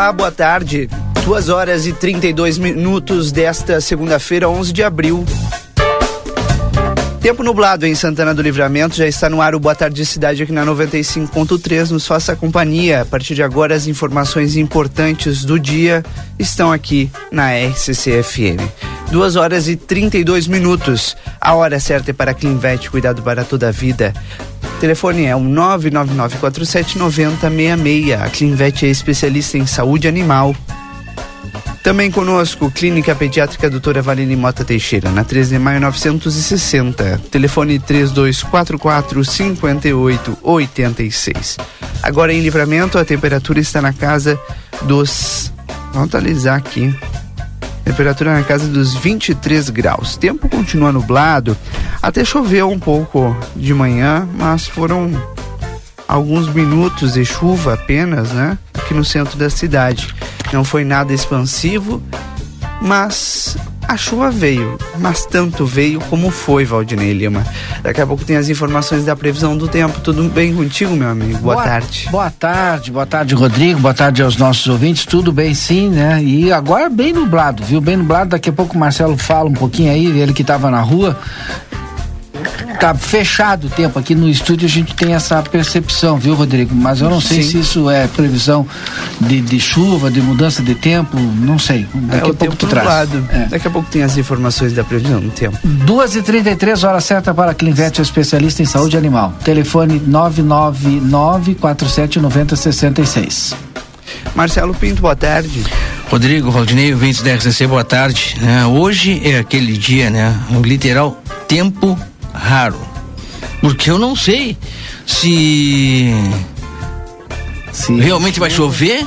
Olá, boa tarde. 2 horas e 32 minutos desta segunda-feira, 11 de abril. Tempo nublado em Santana do Livramento, já está no ar o Boa Tarde Cidade aqui na 95.3. Nos faça companhia. A partir de agora, as informações importantes do dia estão aqui na RCC-FM. 2 horas e 32 minutos. A hora certa é para Clinvet, cuidado para toda a vida. Telefone é o 999479066. A Clinvet é especialista em saúde animal. Também conosco, Clínica Pediátrica Doutora Valine Mota Teixeira, na 13 de maio 960. Telefone 3244 5886. Agora em livramento, a temperatura está na casa dos. Vamos atualizar aqui. Temperatura na casa dos 23 graus. Tempo continua nublado. Até choveu um pouco de manhã, mas foram alguns minutos de chuva apenas, né? Aqui no centro da cidade. Não foi nada expansivo, mas a chuva veio, mas tanto veio como foi, Valdinei Lima. Daqui a pouco tem as informações da previsão do tempo. Tudo bem contigo, meu amigo? Boa, boa, tarde. Boa tarde, boa tarde, Rodrigo. Boa tarde aos nossos ouvintes. Tudo bem, sim, né? E agora bem nublado, viu? Bem nublado. Daqui a pouco o Marcelo fala um pouquinho aí, ele que estava na rua tá fechado o tempo aqui no estúdio, a gente tem essa percepção, viu, Rodrigo? Mas eu não sei Sim. se isso é previsão de, de, chuva, de mudança de tempo, não sei. Daqui é, a pouco tu traz. É. Daqui a pouco tem as informações da previsão do tempo. 2h33, hora certa para a Clinvet, especialista em saúde animal. Telefone 999 479066. Marcelo Pinto, boa tarde. Rodrigo, Valdinei, ouvintes da RCC, boa tarde. É, hoje é aquele dia, né? O literal tempo raro. Porque eu não sei se, se realmente vai chover,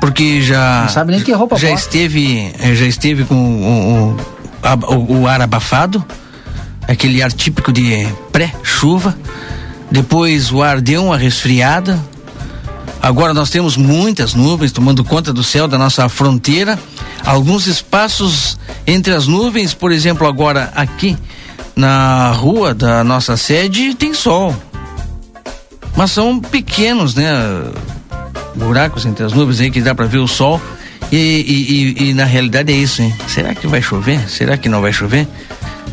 porque já não sabe nem que roupa já esteve eh, já esteve com o, o, o, o ar abafado, aquele ar típico de pré-chuva. Depois o ar deu uma resfriada. Agora nós temos muitas nuvens tomando conta do céu da nossa fronteira. Alguns espaços entre as nuvens, por exemplo, agora aqui na rua da nossa sede tem sol. Mas são pequenos, né? Buracos entre as nuvens aí que dá para ver o sol. E, e, e, e, na realidade é isso, hein? Será que vai chover? Será que não vai chover?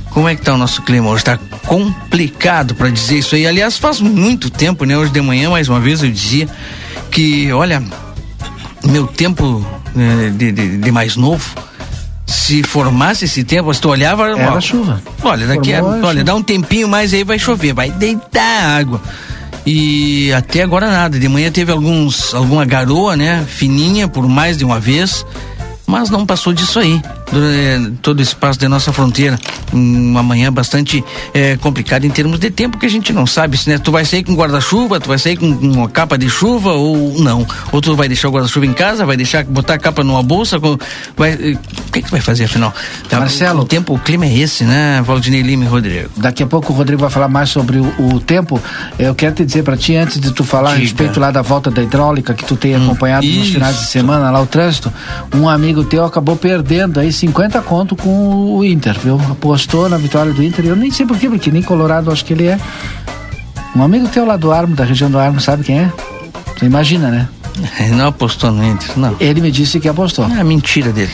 Como é que tá o nosso clima hoje? Tá complicado para dizer isso aí. Aliás, faz muito tempo, né? Hoje de manhã, mais uma vez, eu dizia que, olha, meu tempo né, de, de, de mais novo, se formasse esse tempo, se tu olhava. Era ó, chuva. Olha, daqui a, olha, dá um tempinho mais aí vai chover, vai deitar água. E até agora nada. De manhã teve alguns, alguma garoa, né? Fininha por mais de uma vez mas não passou disso aí. Todo o espaço da nossa fronteira. Uma manhã bastante é, complicada em termos de tempo que a gente não sabe se né, tu vai sair com guarda-chuva, tu vai sair com uma capa de chuva ou não. Ou tu vai deixar o guarda-chuva em casa, vai deixar botar a capa numa bolsa. Com, vai, eh, o que, que tu vai fazer afinal? Tá, Marcelo. O tempo, o clima é esse, né, Valdinei Lima e Rodrigo? Daqui a pouco o Rodrigo vai falar mais sobre o, o tempo. Eu quero te dizer para ti, antes de tu falar Diga. a respeito lá da volta da hidráulica que tu tem hum, acompanhado nos finais de semana lá o trânsito, um amigo teu acabou perdendo aí 50 conto com o Inter, viu? Apostou na vitória do Inter. Eu nem sei porquê, porque nem Colorado acho que ele é. Um amigo teu lá do Armo, da região do Armo, sabe quem é? Você imagina, né? Ele não apostou no Inter, não. Ele me disse que apostou. É mentira dele.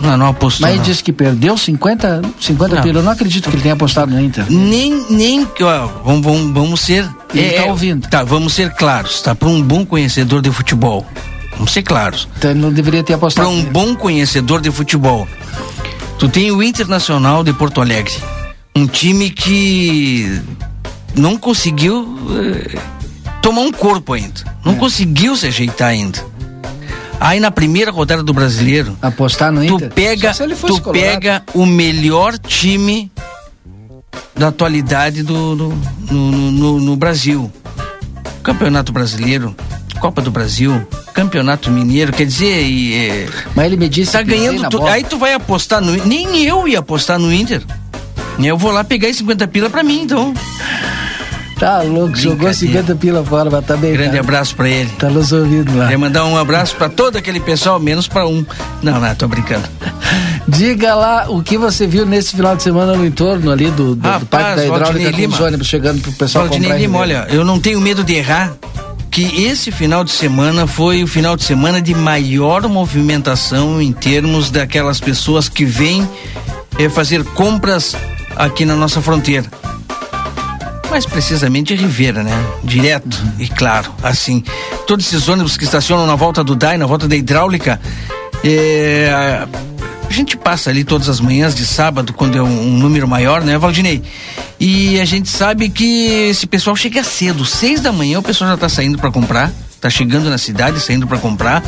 Não, não apostou. Mas ele disse que perdeu 50, 50 pila. Eu não acredito que ele tenha apostado no Inter. Nem, nem, ó, vamos, vamos, vamos ser. Ele é, tá ouvindo. Tá, vamos ser claros, tá? Para um bom conhecedor de futebol. Vamos ser claros. Então ele não deveria ter apostado. Para um bom conhecedor de futebol, tu tem o Internacional de Porto Alegre, um time que não conseguiu eh, tomar um corpo ainda, não é. conseguiu se ajeitar ainda. Aí na primeira rodada do Brasileiro, apostar no Inter. Tu pega, tu pega o melhor time da atualidade do, do no, no, no Brasil. Campeonato Brasileiro, Copa do Brasil, Campeonato Mineiro, quer dizer, e, mas ele me disse tá ganhando, tu, aí tu vai apostar no, nem eu ia apostar no Inter. Eu vou lá pegar 50 pila para mim, então. Tá louco, jogou 50 pila fora, mas tá bem. Grande cara. abraço pra ele. Tá nos ouvindo lá. Quer mandar um abraço pra todo aquele pessoal, menos pra um. Não, não, tô brincando. Diga lá o que você viu nesse final de semana no entorno ali do, do, Rapaz, do Parque da Hidráulica com os ônibus chegando pro pessoal Valdinei comprar. Lima, olha, eu não tenho medo de errar que esse final de semana foi o final de semana de maior movimentação em termos daquelas pessoas que vêm eh, fazer compras aqui na nossa fronteira. Mais precisamente Ribeira, né? Direto e claro, assim. Todos esses ônibus que estacionam na volta do DAI, na volta da hidráulica, eh, a gente passa ali todas as manhãs de sábado, quando é um, um, número maior, né, Valdinei? E a gente sabe que esse pessoal chega cedo, seis da manhã o pessoal já está saindo para comprar, está chegando na cidade, saindo para comprar.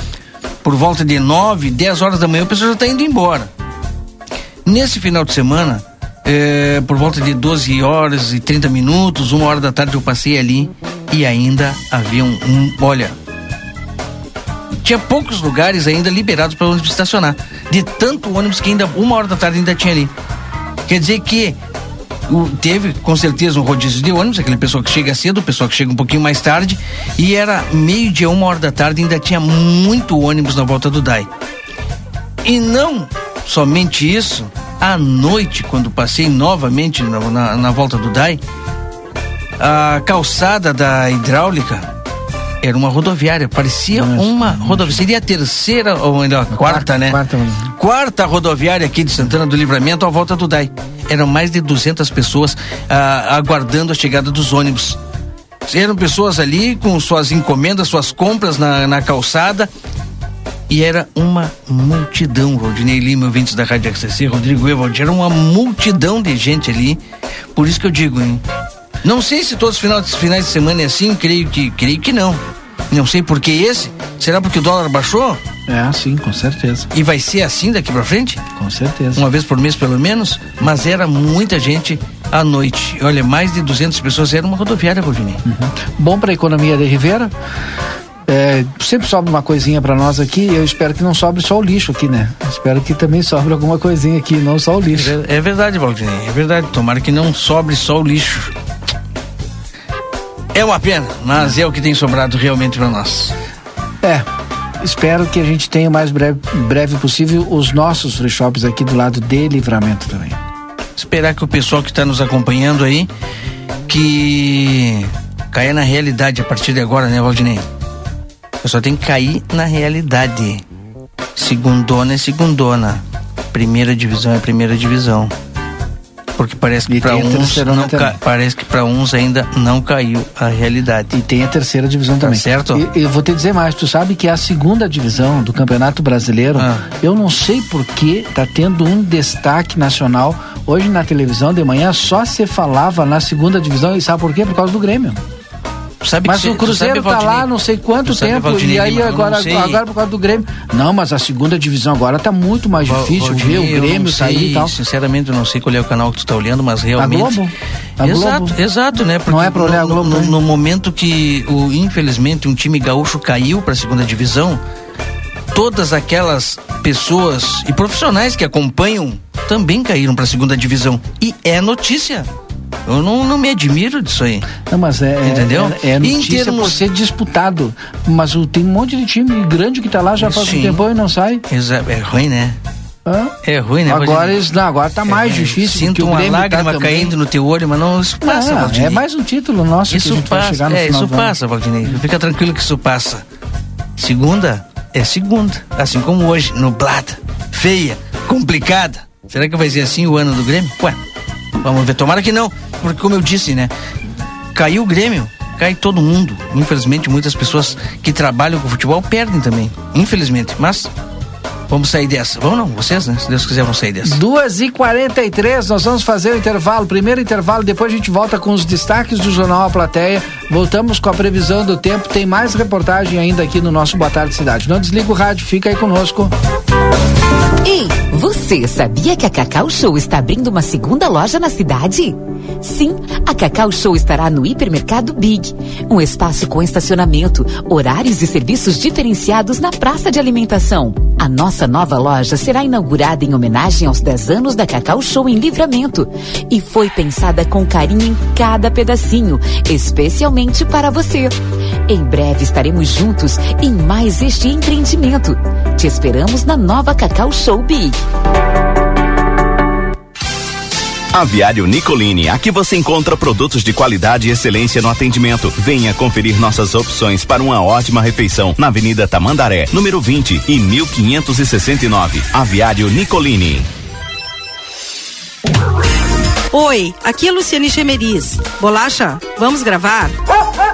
Por volta de nove, dez horas da manhã o pessoal já está indo embora. Nesse final de semana, é, por volta de 12 horas e 30 minutos, uma hora da tarde eu passei ali e ainda havia um, um olha, tinha poucos lugares ainda liberados para ônibus estacionar. De tanto ônibus que ainda uma hora da tarde ainda tinha ali. Quer dizer que o, teve com certeza um rodízio de ônibus, aquele pessoal que chega cedo, o pessoal que chega um pouquinho mais tarde, e era meio dia, uma hora da tarde, ainda tinha muito ônibus na volta do DAI. E não somente isso, à noite, quando passei novamente na, na, na volta do DAI, a calçada da hidráulica era uma rodoviária, parecia Nossa, uma rodoviária. Seria a terceira, ou melhor, a quarta, quarta, né? Quarta, quarta rodoviária aqui de Santana do Livramento à volta do DAI. Eram mais de 200 pessoas ah, aguardando a chegada dos ônibus. Eram pessoas ali com suas encomendas, suas compras na, na calçada. E era uma multidão, Rodinei Lima, ouvintes da Rádio XCC, Rodrigo Evald, era uma multidão de gente ali. Por isso que eu digo, hein? Não sei se todos os finais, finais de semana é assim, creio que, creio que não. Não sei por que esse. Será porque o dólar baixou? É, sim, com certeza. E vai ser assim daqui para frente? Com certeza. Uma vez por mês, pelo menos? Mas era muita gente à noite. Olha, mais de 200 pessoas. Era uma rodoviária, Rodinei. Uhum. Bom para a economia de Rivera. É, sempre sobra uma coisinha para nós aqui. Eu espero que não sobre só o lixo aqui, né? Espero que também sobre alguma coisinha aqui, não só o lixo. É, é verdade, Valdinei. É verdade. Tomara que não sobre só o lixo. É uma pena, mas é o que tem sobrado realmente para nós. É. Espero que a gente tenha o mais breve, breve possível os nossos free shops aqui do lado de livramento também. Esperar que o pessoal que está nos acompanhando aí que caia na realidade a partir de agora, né, Valdinei? Eu só tem que cair na realidade. Segundona é segundona. Primeira divisão é primeira divisão porque parece que para uns não ca... parece que para uns ainda não caiu a realidade. E tem a terceira divisão tá também. Certo? E, eu vou te dizer mais, tu sabe que a segunda divisão do Campeonato Brasileiro, ah. eu não sei por que tá tendo um destaque nacional. Hoje na televisão de manhã só se falava na segunda divisão e sabe por quê? Por causa do Grêmio. Sabe mas que, o Cruzeiro tá lá não sei quanto tempo Valdinei, e aí agora, agora por causa do Grêmio. Não, mas a segunda divisão agora tá muito mais difícil. Valdinei, o Grêmio aí e tal. Sinceramente, eu não sei qual é o canal que tu tá olhando, mas realmente. A Globo. A exato, Globo. exato, né? Porque não é pra olhar no, a Globo. No, no, momento que, o, infelizmente, um time gaúcho caiu pra segunda divisão, todas aquelas pessoas e profissionais que acompanham também caíram para a segunda divisão. E é notícia. Eu não, não me admiro disso aí. Não, mas é. Entendeu? É, é notícia termos... por ser disputado. Mas tem um monte de time grande que tá lá já faz Sim. um tempo e não sai. Exato. É ruim, né? Hã? É ruim, né? Agora, eles, não, agora tá mais é, difícil. Sinto uma tá lágrima tá caindo no teu olho, mas não isso passa, ah. É mais um título nosso isso passa, É, isso passa, Valdinei. Fica tranquilo que isso passa. Segunda é segunda. Assim como hoje, nublada, feia, complicada. Será que vai ser assim o ano do Grêmio? Ué, vamos ver. Tomara que não. Porque, como eu disse, né? Caiu o Grêmio, cai todo mundo. Infelizmente, muitas pessoas que trabalham com futebol perdem também. Infelizmente. Mas Vamos sair dessa. Vamos não, vocês, né? Se Deus quiser, vamos sair dessa. 2 e 43 nós vamos fazer o intervalo. Primeiro intervalo, depois a gente volta com os destaques do Jornal A Plateia. Voltamos com a previsão do tempo. Tem mais reportagem ainda aqui no nosso Boa Tarde Cidade. Não desliga o rádio, fica aí conosco. Ei, você sabia que a Cacau Show está abrindo uma segunda loja na cidade? Sim, a Cacau Show estará no Hipermercado Big, um espaço com estacionamento, horários e serviços diferenciados na praça de alimentação. A nossa nova loja será inaugurada em homenagem aos 10 anos da Cacau Show em Livramento e foi pensada com carinho em cada pedacinho, especialmente para você. Em breve estaremos juntos em mais este empreendimento. Te esperamos na nova Cacau Show Big. Aviário Nicolini, aqui você encontra produtos de qualidade e excelência no atendimento. Venha conferir nossas opções para uma ótima refeição na Avenida Tamandaré, número 20 e 1569. Aviário Nicolini. Oi, aqui é Luciane Chemeris. Bolacha, vamos gravar?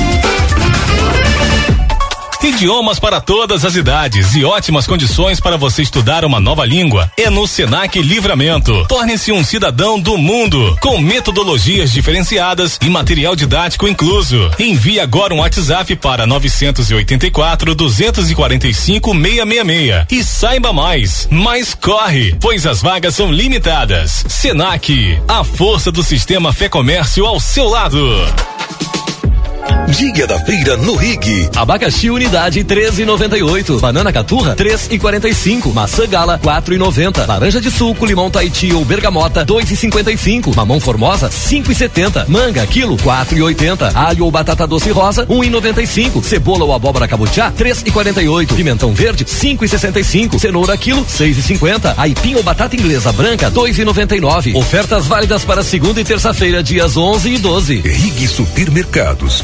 Idiomas para todas as idades e ótimas condições para você estudar uma nova língua. É no Senac Livramento. Torne-se um cidadão do mundo, com metodologias diferenciadas e material didático incluso. Envie agora um WhatsApp para 984 245 666 e saiba mais. Mas corre, pois as vagas são limitadas. Senac, a força do sistema Fé Comércio ao seu lado. Dia da feira no Rig. Abacaxi unidade 13,98. Banana caturra 3,45. Maçã gala 4,90. Laranja de suco, limão Tahiti ou bergamota 2,55. Mamão formosa 5,70. Manga quilo 4,80. Alho ou batata doce rosa 1,95. Cebola ou abóbora cabotiá 3,48. Pimentão verde 5,65. Cenoura quilo 6,50. Aipim ou batata inglesa branca 2,99. Ofertas válidas para segunda e terça-feira dias 11 e 12. Rig Supermercados.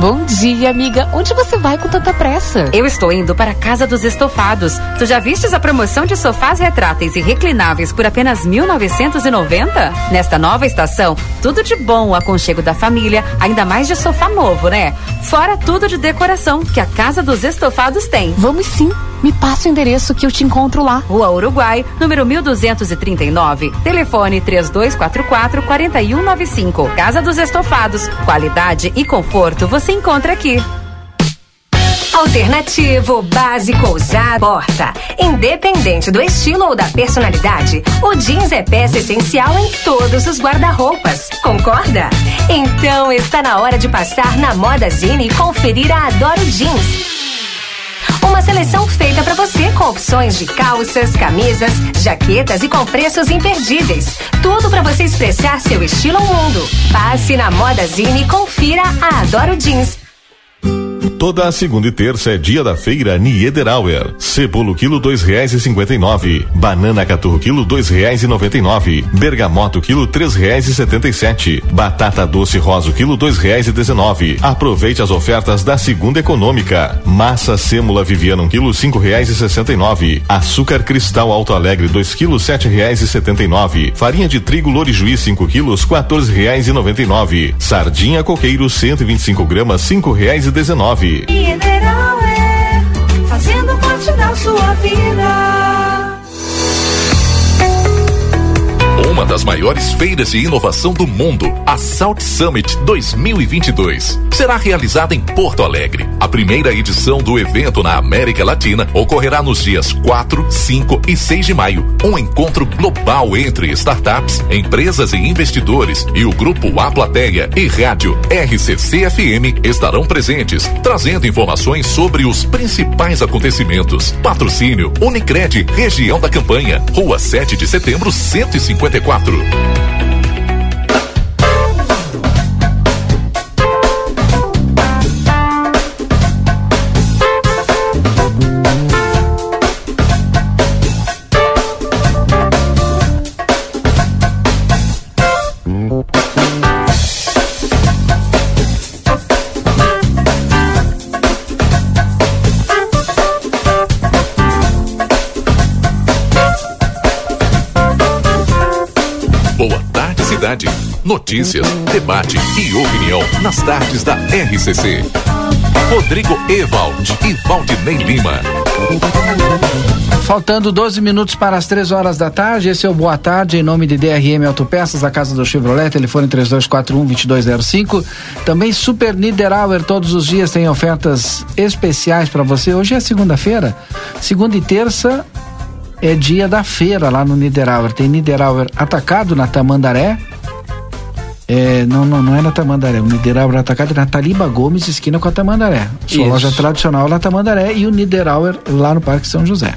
Bom dia, amiga. Onde você vai com tanta pressa? Eu estou indo para a Casa dos Estofados. Tu já vistes a promoção de sofás retráteis e reclináveis por apenas 1990? Nesta nova estação, tudo de bom o aconchego da família, ainda mais de sofá novo, né? Fora tudo de decoração que a Casa dos Estofados tem. Vamos sim. Me passa o endereço que eu te encontro lá. Rua Uruguai, número 1239. Telefone 3244 4195. Casa dos Estofados. Qualidade e conforto você encontra aqui. Alternativo, básico, ousado, porta. Independente do estilo ou da personalidade, o jeans é peça essencial em todos os guarda-roupas. Concorda? Então está na hora de passar na Moda Zine e conferir a Adoro Jeans. Uma seleção feita para você com opções de calças, camisas, jaquetas e com preços imperdíveis. Tudo para você expressar seu estilo ao mundo. Passe na Moda Zine e confira a Adoro Jeans. Toda a segunda e terça é dia da feira Niederauer. Cebolo quilo dois reais e cinquenta e nove. Banana caturro quilo dois reais e noventa e nove. Bergamoto quilo três reais e setenta e sete. Batata doce rosa quilo dois reais e dezenove. Aproveite as ofertas da segunda econômica. Massa sêmula Viviana um quilo cinco reais e sessenta e nove. Açúcar cristal Alto Alegre dois quilos sete reais e setenta e nove. Farinha de trigo Lori Juiz cinco quilos quatorze reais e noventa e nove. Sardinha coqueiro cento e vinte e cinco gramas cinco reais e dezenove. Mineral é fazendo parte da sua vida. Uma das maiores feiras de inovação do mundo, a Salt Summit 2022, será realizada em Porto Alegre. A primeira edição do evento na América Latina ocorrerá nos dias 4, 5 e 6 de maio. Um encontro global entre startups, empresas e investidores e o grupo A Plateia e rádio RCC-FM estarão presentes, trazendo informações sobre os principais acontecimentos. Patrocínio Unicred, região da campanha, Rua 7 de Setembro, 154. Boa Notícias, debate e opinião nas tardes da RCC. Rodrigo Ewald e Valdinei Lima. Faltando 12 minutos para as 3 horas da tarde, esse é o Boa Tarde, em nome de DRM Autopeças, a casa do Chevrolet, telefone 3241-2205. Também Super Niederauer, todos os dias tem ofertas especiais para você. Hoje é segunda-feira, segunda e terça é dia da feira lá no Niederauer. Tem Niederauer atacado na Tamandaré, é, não, não, não é na Tamandaré. O Niederauer atacado é na Taliba Gomes, esquina com a Tamandaré. Sua Isso. loja tradicional é na Tamandaré e o Niederauer lá no Parque São José.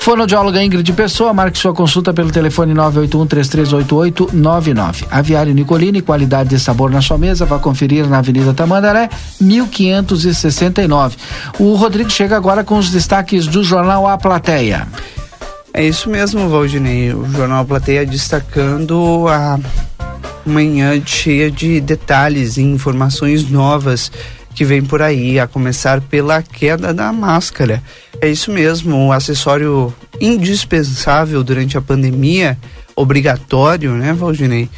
Fonoaudióloga Ingrid Pessoa, marque sua consulta pelo telefone 981-3388-99. Aviário Nicolini, qualidade e sabor na sua mesa, vá conferir na Avenida Tamandaré, 1569. O Rodrigo chega agora com os destaques do jornal A Plateia. É isso mesmo, Valdinei. O Jornal Plateia destacando a manhã cheia de detalhes e informações novas que vem por aí, a começar pela queda da máscara. É isso mesmo, um acessório indispensável durante a pandemia, obrigatório, né, Valdinei?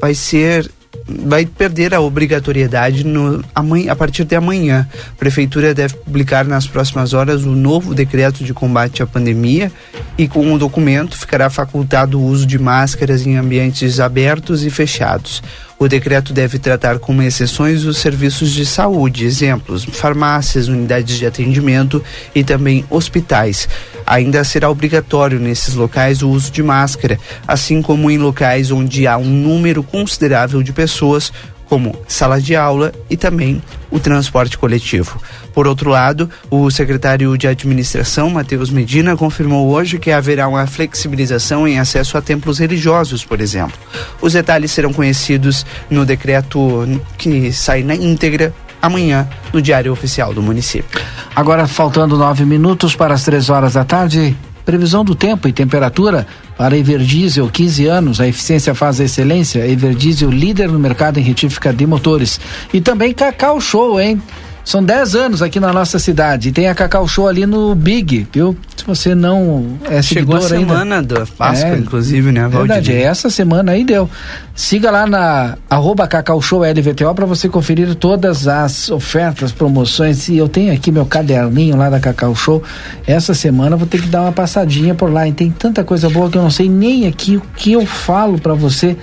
Vai ser vai perder a obrigatoriedade no, a partir de amanhã. A Prefeitura deve publicar nas próximas horas o novo decreto de combate à pandemia e com o documento ficará facultado o uso de máscaras em ambientes abertos e fechados. O decreto deve tratar como exceções os serviços de saúde, exemplos, farmácias, unidades de atendimento e também hospitais. Ainda será obrigatório nesses locais o uso de máscara, assim como em locais onde há um número considerável de pessoas, como sala de aula e também o transporte coletivo. Por outro lado, o secretário de administração, Matheus Medina, confirmou hoje que haverá uma flexibilização em acesso a templos religiosos, por exemplo. Os detalhes serão conhecidos no decreto que sai na íntegra amanhã no Diário Oficial do município. Agora, faltando nove minutos para as três horas da tarde, previsão do tempo e temperatura para Everdiesel, 15 anos, a eficiência faz a excelência. Everdiesel, líder no mercado em retífica de motores. E também Cacau Show, hein? São 10 anos aqui na nossa cidade. E tem a Cacau Show ali no Big, viu? Se você não é Chegou a seguidor ainda. semana da Páscoa, É, inclusive, né, Valdir? Verdade, é essa semana aí deu. Siga lá na arroba Cacau Show LVTO para você conferir todas as ofertas, promoções. E eu tenho aqui meu caderninho lá da Cacau Show. Essa semana eu vou ter que dar uma passadinha por lá. E tem tanta coisa boa que eu não sei nem aqui o que eu falo para você.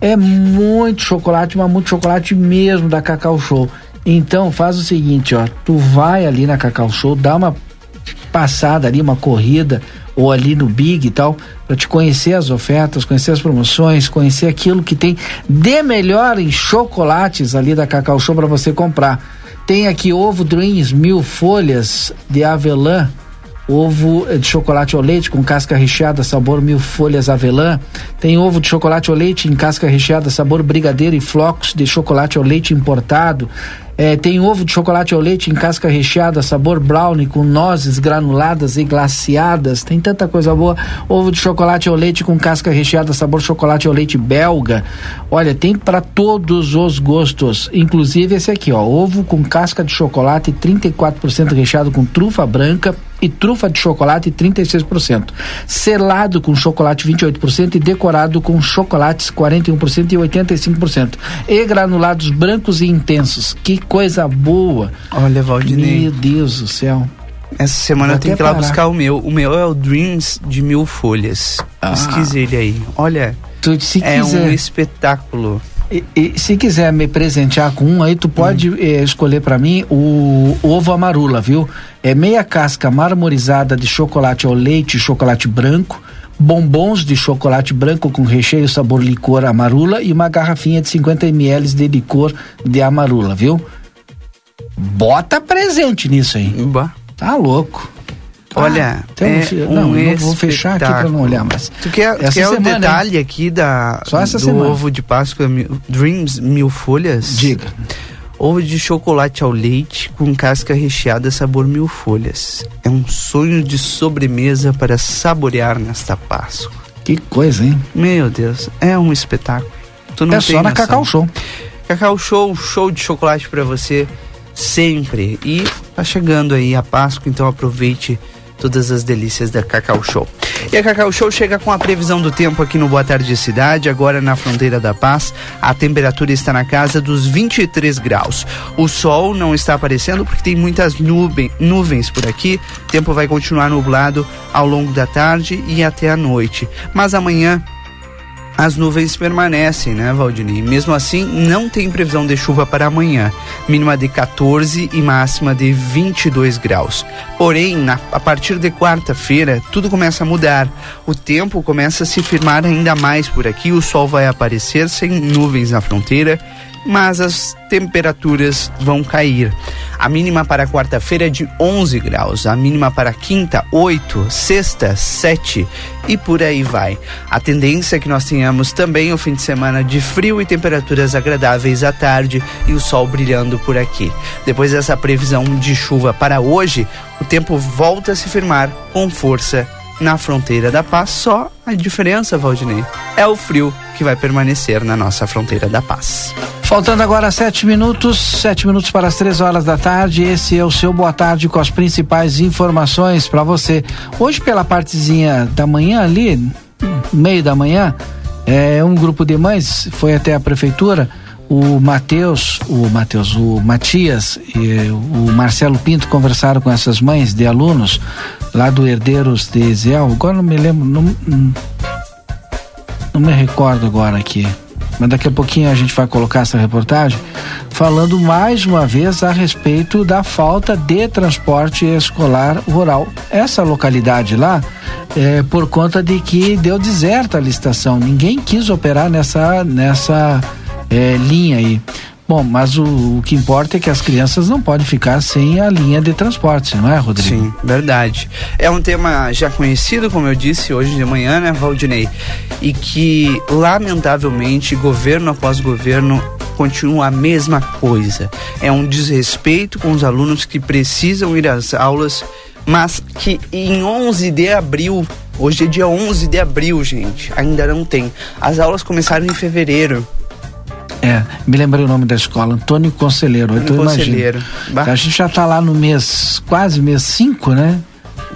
É muito chocolate, mas muito chocolate mesmo da Cacau Show. Então faz o seguinte, ó, tu vai ali na Cacau Show, dá uma passada ali, uma corrida, ou ali no Big e tal, para te conhecer as ofertas, conhecer as promoções, conhecer aquilo que tem de melhor em chocolates ali da Cacau Show para você comprar. Tem aqui ovo Dreams mil folhas de avelã, ovo de chocolate ao leite com casca recheada, sabor mil folhas avelã. Tem ovo de chocolate ao leite em casca recheada, sabor brigadeiro e flocos de chocolate ao leite importado. É, tem ovo de chocolate ao leite em casca recheada, sabor brownie com nozes granuladas e glaciadas. Tem tanta coisa boa. Ovo de chocolate ao leite com casca recheada, sabor chocolate ao leite belga. Olha, tem para todos os gostos, inclusive esse aqui, ó, ovo com casca de chocolate 34% recheado com trufa branca e trufa de chocolate 36%. Selado com chocolate 28% e decorado com chocolates 41% e 85%. E granulados brancos e intensos. Que coisa boa. Olha, Valdinei. Meu Deus do céu. Essa semana Vou eu tenho que ir lá parar. buscar o meu. O meu é o Dreams de mil folhas. Pesquise ele aí. Olha, Tu, se é quiser. um espetáculo. E, e se quiser me presentear com um, aí tu pode Hum. eh, escolher pra mim o, o ovo amarula, viu? É meia casca marmorizada de chocolate ao leite e chocolate branco, bombons de chocolate branco com recheio sabor licor amarula e uma garrafinha de 50 ml de licor de amarula, viu? Bota presente nisso aí. Bah. Tá louco. Olha, Ah, então, é um não, eu vou fechar aqui pra não olhar mais. Tu quer, Essa quer o semana, hein? detalhe aqui da, Só essa do semana. ovo de Páscoa Dreams mil folhas? Diga. Ovo de chocolate ao leite com casca recheada sabor mil folhas. É um sonho de sobremesa para saborear nesta Páscoa. Que coisa, hein? Meu Deus, é um espetáculo. Tu não É só na noção. Cacau Show. Cacau Show, show de chocolate para você sempre. E tá chegando aí a Páscoa, então aproveite todas as delícias da Cacau Show. E a Cacau Show chega com a previsão do tempo aqui no Boa Tarde Cidade, agora na fronteira da Paz. A temperatura está na casa dos 23 graus. O sol não está aparecendo porque tem muitas nuvem, nuvens por aqui. O tempo vai continuar nublado ao longo da tarde e até a noite. Mas amanhã as nuvens permanecem, né, Valdinei? Mesmo assim, não tem previsão de chuva para amanhã. Mínima de 14 e máxima de 22 graus. Porém, na, a partir de quarta-feira, tudo começa a mudar. O tempo começa a se firmar ainda mais por aqui. O sol vai aparecer sem nuvens na fronteira mas as temperaturas vão cair. A mínima para quarta-feira é de 11 graus, a mínima para quinta, 8, sexta, 7 e por aí vai. A tendência é que nós tenhamos também o fim de semana de frio e temperaturas agradáveis à tarde e o sol brilhando por aqui. Depois dessa previsão de chuva para hoje, o tempo volta a se firmar com força na fronteira da paz. Só a diferença, Valdinei, é o frio que vai permanecer na nossa fronteira da paz. Faltando agora sete minutos, sete minutos para as três horas da tarde. Esse é o seu Boa Tarde com as principais informações para você. Hoje, pela partezinha da manhã ali, meio da manhã, é, um grupo de mães foi até a prefeitura. O Matheus, o Matheus, o Matias e o Marcelo Pinto conversaram com essas mães de alunos lá do Herdeiros de Ezel. Agora não me lembro, não, não me recordo agora aqui mas daqui a pouquinho a gente vai colocar essa reportagem, falando mais uma vez a respeito da falta de transporte escolar rural. Essa localidade lá, é, por conta de que deu deserta a licitação, ninguém quis operar nessa, nessa é, linha aí. Bom, mas o, o, que importa é que as crianças não podem ficar sem a linha de transporte, não é, Rodrigo? Sim, verdade. É um tema já conhecido, como eu disse hoje de manhã, né, Valdinei? E que, lamentavelmente, governo após governo continua a mesma coisa. É um desrespeito com os alunos que precisam ir às aulas, mas que em 11 de abril Hoje é dia 11 de abril, gente. Ainda não tem. As aulas começaram em fevereiro. É, me lembrei o nome da escola, Antônio Conselheiro. Antônio então, Conselheiro. A gente já está lá no mês, quase mês 5, né?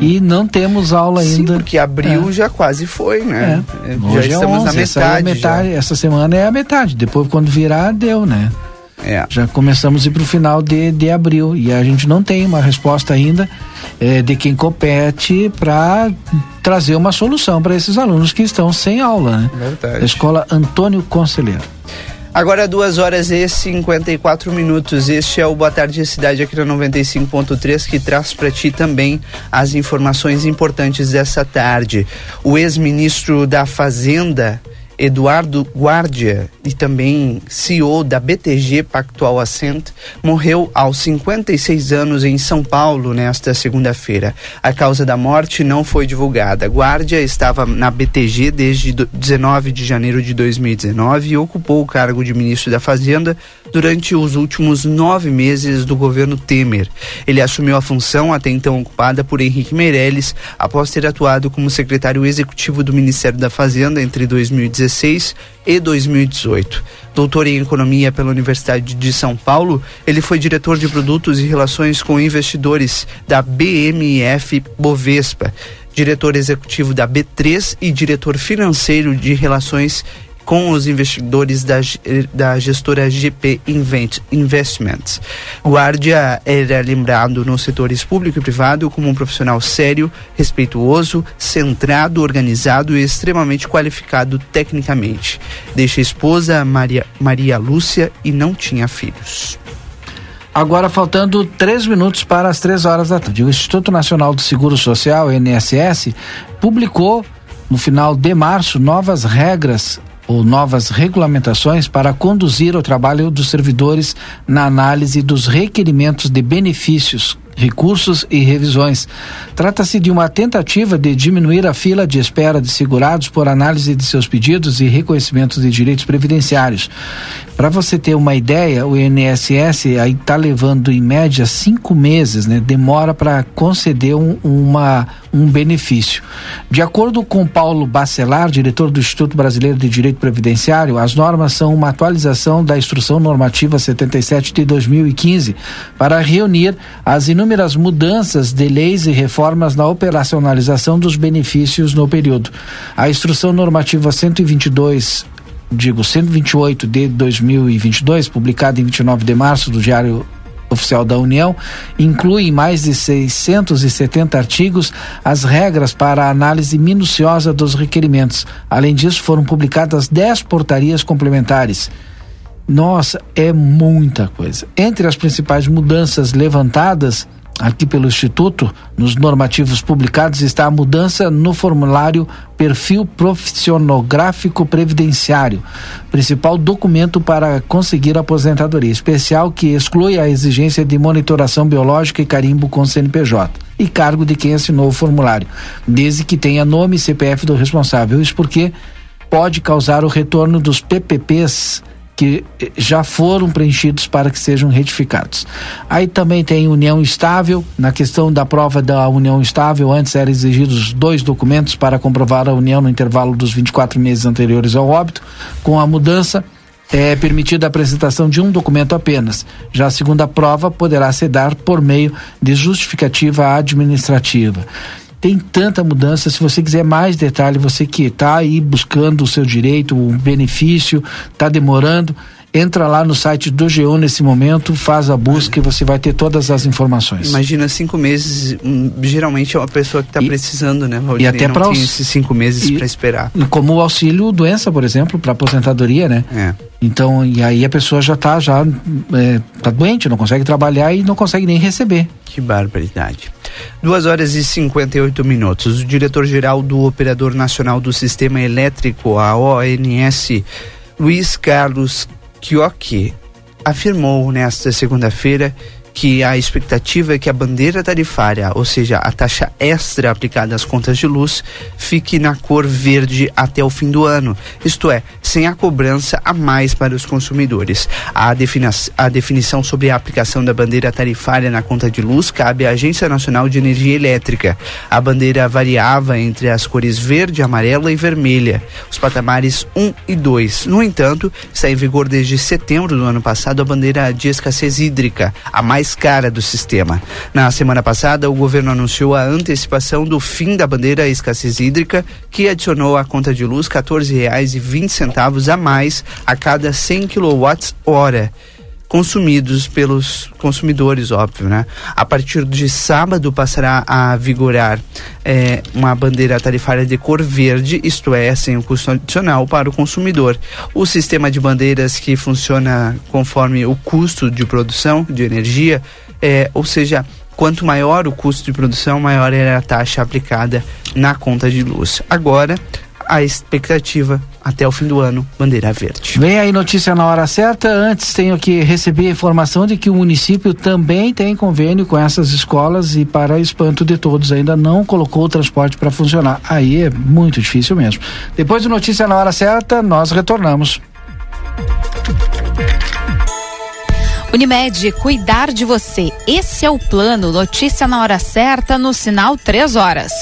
E não temos aula ainda. Sim, porque abril é. já quase foi, né? É. Já Hoje é estamos é 11, na metade. Essa, é metade essa semana é a metade. Depois, quando virar, deu, né? É. Já começamos a ir para o final de, de abril e a gente não tem uma resposta ainda é, de quem compete para trazer uma solução para esses alunos que estão sem aula, né? Verdade. Da escola Antônio Conselheiro. Agora duas horas e 54 minutos. Este é o Boa Tarde Cidade aqui na 95.3 que traz para ti também as informações importantes dessa tarde. O ex-ministro da Fazenda Eduardo Guardia e também CEO da BTG Pactual Assent, morreu aos 56 anos em São Paulo nesta segunda-feira. A causa da morte não foi divulgada. Guardia estava na BTG desde 19 de janeiro de 2019 e ocupou o cargo de ministro da Fazenda durante os últimos nove meses do governo Temer. Ele assumiu a função até então ocupada por Henrique Meirelles após ter atuado como secretário executivo do Ministério da Fazenda entre 2016 e 2018. Doutor em Economia pela Universidade de São Paulo, ele foi diretor de produtos e relações com investidores da BMF Bovespa, diretor executivo da B3 e diretor financeiro de relações com os investidores da, da gestora GP Invent, Investments. Guardia era lembrado nos setores público e privado como um profissional sério, respeituoso, centrado, organizado e extremamente qualificado tecnicamente. Deixa a esposa Maria, Maria Lúcia e não tinha filhos. Agora faltando três minutos para as três horas da tarde. O Instituto Nacional do Seguro Social, INSS, publicou no final de março novas regras ou novas regulamentações para conduzir o trabalho dos servidores na análise dos requerimentos de benefícios recursos e revisões. Trata-se de uma tentativa de diminuir a fila de espera de segurados por análise de seus pedidos e reconhecimento de direitos previdenciários. Para você ter uma ideia, o INSS aí está levando em média cinco meses, né? Demora para conceder um, uma, um benefício. De acordo com Paulo Bacelar, diretor do Instituto Brasileiro de Direito Previdenciário, as normas são uma atualização da Instrução Normativa 77 de 2015 para reunir as inúmeras inúmeras mudanças de leis e reformas na operacionalização dos benefícios no período. A instrução normativa 122 digo 128 de 2022, publicada em 29 de março do Diário Oficial da União, inclui em mais de 670 artigos as regras para a análise minuciosa dos requerimentos. Além disso, foram publicadas 10 portarias complementares. Nossa, é muita coisa. Entre as principais mudanças levantadas aqui pelo Instituto, nos normativos publicados, está a mudança no formulário Perfil Profissionográfico Previdenciário, principal documento para conseguir aposentadoria especial que exclui a exigência de monitoração biológica e carimbo com CNPJ e cargo de quem assinou o formulário, desde que tenha nome e CPF do responsável. Isso porque pode causar o retorno dos PPPs que eh, já foram preenchidos para que sejam retificados. Aí também tem união estável, na questão da prova da união estável, antes eram exigidos dois documentos para comprovar a união no intervalo dos 24 meses anteriores ao óbito. Com a mudança, é permitida a apresentação de um documento apenas. Já a segunda prova poderá ser dar por meio de justificativa administrativa tem tanta mudança. Se você quiser mais detalhe, você que está aí buscando o seu direito, o benefício, está demorando, entra lá no site do GU nesse momento, faz a busca e você vai ter todas as informações. Imagina cinco meses, hum, geralmente é uma pessoa que está precisando, né? e até para os esses cinco meses para esperar. Como o auxílio doença, por exemplo, para aposentadoria, né? É. Então, e aí a pessoa já está já é, tá doente, não consegue trabalhar e não consegue nem receber. Que barbaridade. Duas horas e 58 minutos. O diretor-geral do Operador Nacional do Sistema Elétrico, a ONS, Luiz Carlos Chiocchi, afirmou nesta segunda-feira que a expectativa é que a bandeira tarifária, ou seja, a taxa extra aplicada às contas de luz, fique na cor verde até o fim do ano, isto é, sem a cobrança a mais para os consumidores. A, a definição sobre a aplicação da bandeira tarifária na conta de luz cabe à Agência Nacional de Energia Elétrica. A bandeira variava entre as cores verde, amarela e vermelha, os patamares 1 e 2. No entanto, está em vigor desde setembro do ano passado a bandeira de escassez hídrica, a mais mais cara do sistema. Na semana passada, o governo anunciou a antecipação do fim da bandeira escassez hídrica, que adicionou à conta de luz R$ 14,20 a mais a cada 100 kWh consumidos pelos consumidores, óbvio, né? A partir de sábado passará a vigorar é, uma bandeira tarifária de cor verde, isto é, sem um custo adicional para o consumidor. O sistema de bandeiras que funciona conforme o custo de produção de energia, é, ou seja, quanto maior o custo de produção, maior é a taxa aplicada na conta de luz. Agora, a expectativa até o fim do ano, bandeira verde. Vem aí notícia na hora certa. Antes tenho que receber a informação de que o município também tem convênio com essas escolas e para espanto de todos ainda não colocou o transporte para funcionar. Aí é muito difícil mesmo. Depois do notícia na hora certa, nós retornamos. Unimed, cuidar de você. Esse é o plano. Notícia na hora certa, no sinal três horas.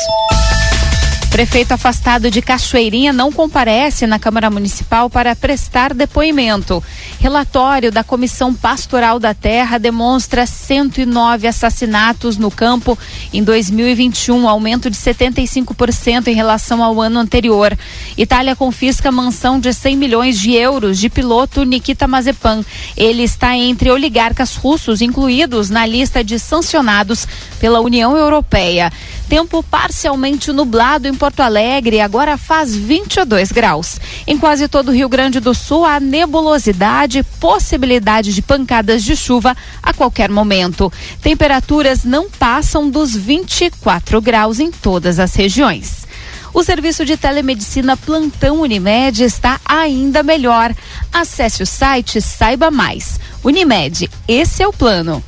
Prefeito afastado de Cachoeirinha não comparece na Câmara Municipal para prestar depoimento. Relatório da Comissão Pastoral da Terra demonstra 109 assassinatos no campo em 2021, aumento de 75% em relação ao ano anterior. Itália confisca mansão de 100 milhões de euros de piloto Nikita Mazepan. Ele está entre oligarcas russos incluídos na lista de sancionados pela União Europeia. Tempo parcialmente nublado em Porto Alegre, agora faz 22 graus. Em quase todo o Rio Grande do Sul, há nebulosidade, possibilidade de pancadas de chuva a qualquer momento. Temperaturas não passam dos 24 graus em todas as regiões. O serviço de telemedicina Plantão Unimed está ainda melhor. Acesse o site Saiba Mais. Unimed, esse é o plano.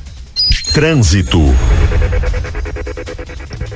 Trânsito.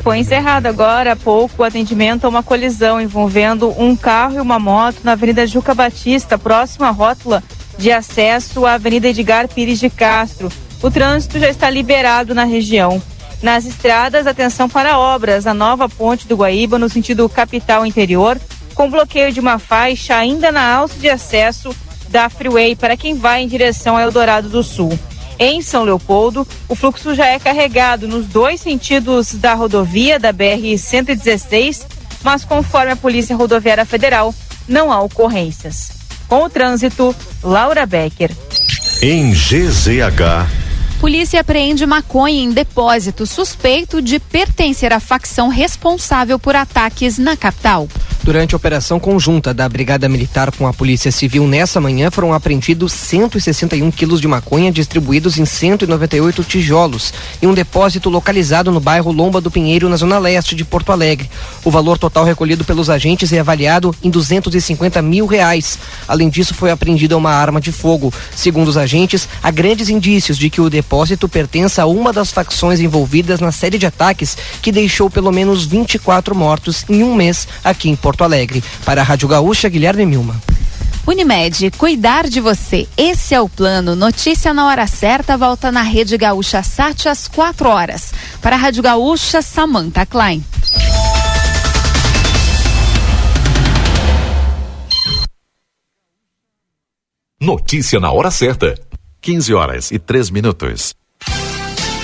Foi encerrado agora há pouco o atendimento a uma colisão envolvendo um carro e uma moto na Avenida Juca Batista, próxima à rótula de acesso à Avenida Edgar Pires de Castro. O trânsito já está liberado na região. Nas estradas, atenção para obras. A nova ponte do Guaíba, no sentido capital interior, com bloqueio de uma faixa ainda na alça de acesso da Freeway para quem vai em direção ao Eldorado do Sul. Em São Leopoldo, o fluxo já é carregado nos dois sentidos da rodovia da BR-116, mas conforme a Polícia Rodoviária Federal, não há ocorrências. Com o trânsito, Laura Becker. Em GZH. Polícia apreende maconha em depósito suspeito de pertencer à facção responsável por ataques na capital. Durante a operação conjunta da Brigada Militar com a Polícia Civil nessa manhã foram apreendidos 161 quilos de maconha distribuídos em 198 tijolos em um depósito localizado no bairro Lomba do Pinheiro, na zona leste de Porto Alegre. O valor total recolhido pelos agentes é avaliado em 250 mil reais. Além disso, foi apreendida uma arma de fogo. Segundo os agentes, há grandes indícios de que o depósito pertence a uma das facções envolvidas na série de ataques que deixou pelo menos 24 mortos em um mês aqui em Porto Alegre. Para a Rádio Gaúcha, Guilherme Milma. Unimed, cuidar de você. Esse é o plano. Notícia na hora certa volta na Rede Gaúcha Sat às 4 horas. Para a Rádio Gaúcha, Samantha Klein. Notícia na hora certa. 15 horas e 3 minutos.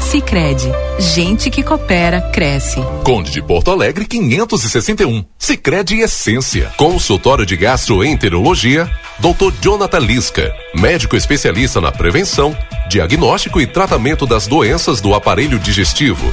Sicredi, gente que coopera cresce. Conde de Porto Alegre 561. Sicredi Essência. Consultório de Gastroenterologia, Dr. Jonathan Lisca, médico especialista na prevenção, diagnóstico e tratamento das doenças do aparelho digestivo.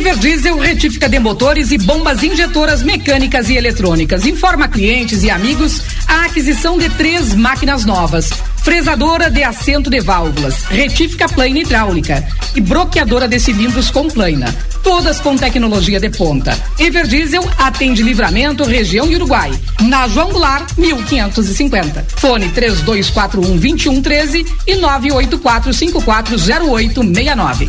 Everdiesel retífica de motores e bombas injetoras mecânicas e eletrônicas. Informa clientes e amigos a aquisição de três máquinas novas. Fresadora de assento de válvulas, retífica plana hidráulica e bloqueadora de cilindros com plana. Todas com tecnologia de ponta. Everdiesel atende livramento, região Uruguai. Na João Goulart, 1550. Fone 3241 2113 e 984540869.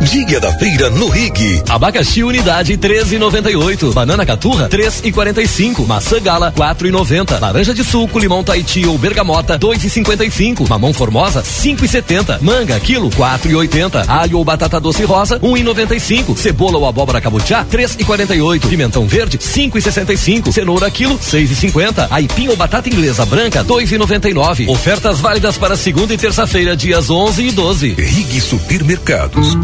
Dia da feira no Rig. Abacaxi unidade 13,98. Banana caturra 3,45. Maçã gala 4,90. Laranja de suco, limão Tahiti ou bergamota 2,55. Mamão formosa 5,70. Manga quilo 4,80. Alho ou batata doce rosa 1,95. Cebola ou abóbora cabotiá 3,48. Pimentão verde 5,65. Cenoura quilo 6,50. Aipim ou batata inglesa branca 2,99. Ofertas válidas para segunda e terça-feira dias 11 e 12. Rig Supermercados.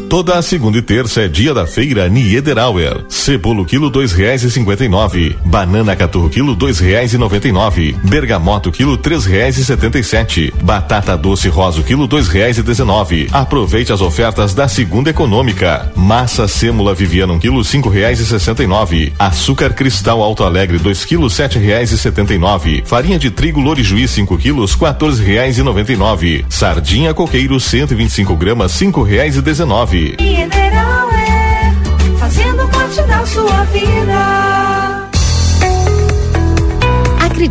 Toda a segunda e terça é dia da feira Niederauer. Cebola quilo dois reais e cinquenta e nove. Banana caturro quilo dois reais e noventa e nove. Bergamoto quilo três reais e setenta e sete. Batata doce rosa quilo dois reais e dezenove. Aproveite as ofertas da segunda econômica. Massa sêmula Viviana um quilo cinco reais e sessenta e nove. Açúcar cristal Alto Alegre dois quilos sete reais e setenta e nove. Farinha de trigo Lorijuí cinco quilos quatorze reais e noventa e nove. Sardinha coqueiro cento e vinte e cinco gramas cinco reais e dezenove. Mineral é fazendo parte da sua vida.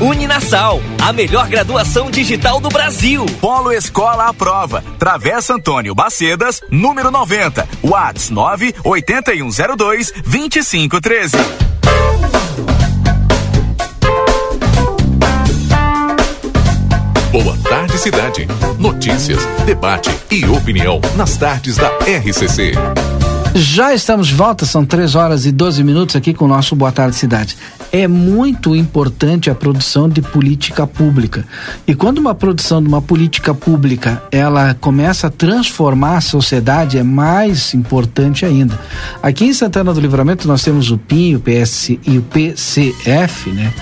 Uninasal, a melhor graduação digital do Brasil. Polo Escola à Prova. Travessa Antônio Bacedas, número 90. Whats 98102 2513. Boa tarde, cidade. Notícias, debate e opinião nas tardes da RCC. Já estamos de volta, são 3 horas e 12 minutos aqui com o nosso Boa Tarde Cidade. É muito importante a produção de política pública. E quando uma produção de uma política pública ela começa a transformar a sociedade, é mais importante ainda. Aqui em Santana do Livramento nós temos o PIN, o PS e o PCF, né?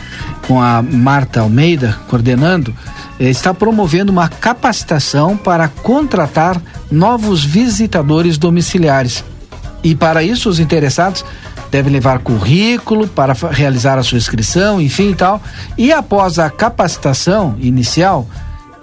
Com a Marta Almeida coordenando, eh, está promovendo uma capacitação para contratar novos visitadores domiciliares. E para isso, os interessados devem levar currículo para realizar a sua inscrição, enfim e tal. E após a capacitação inicial,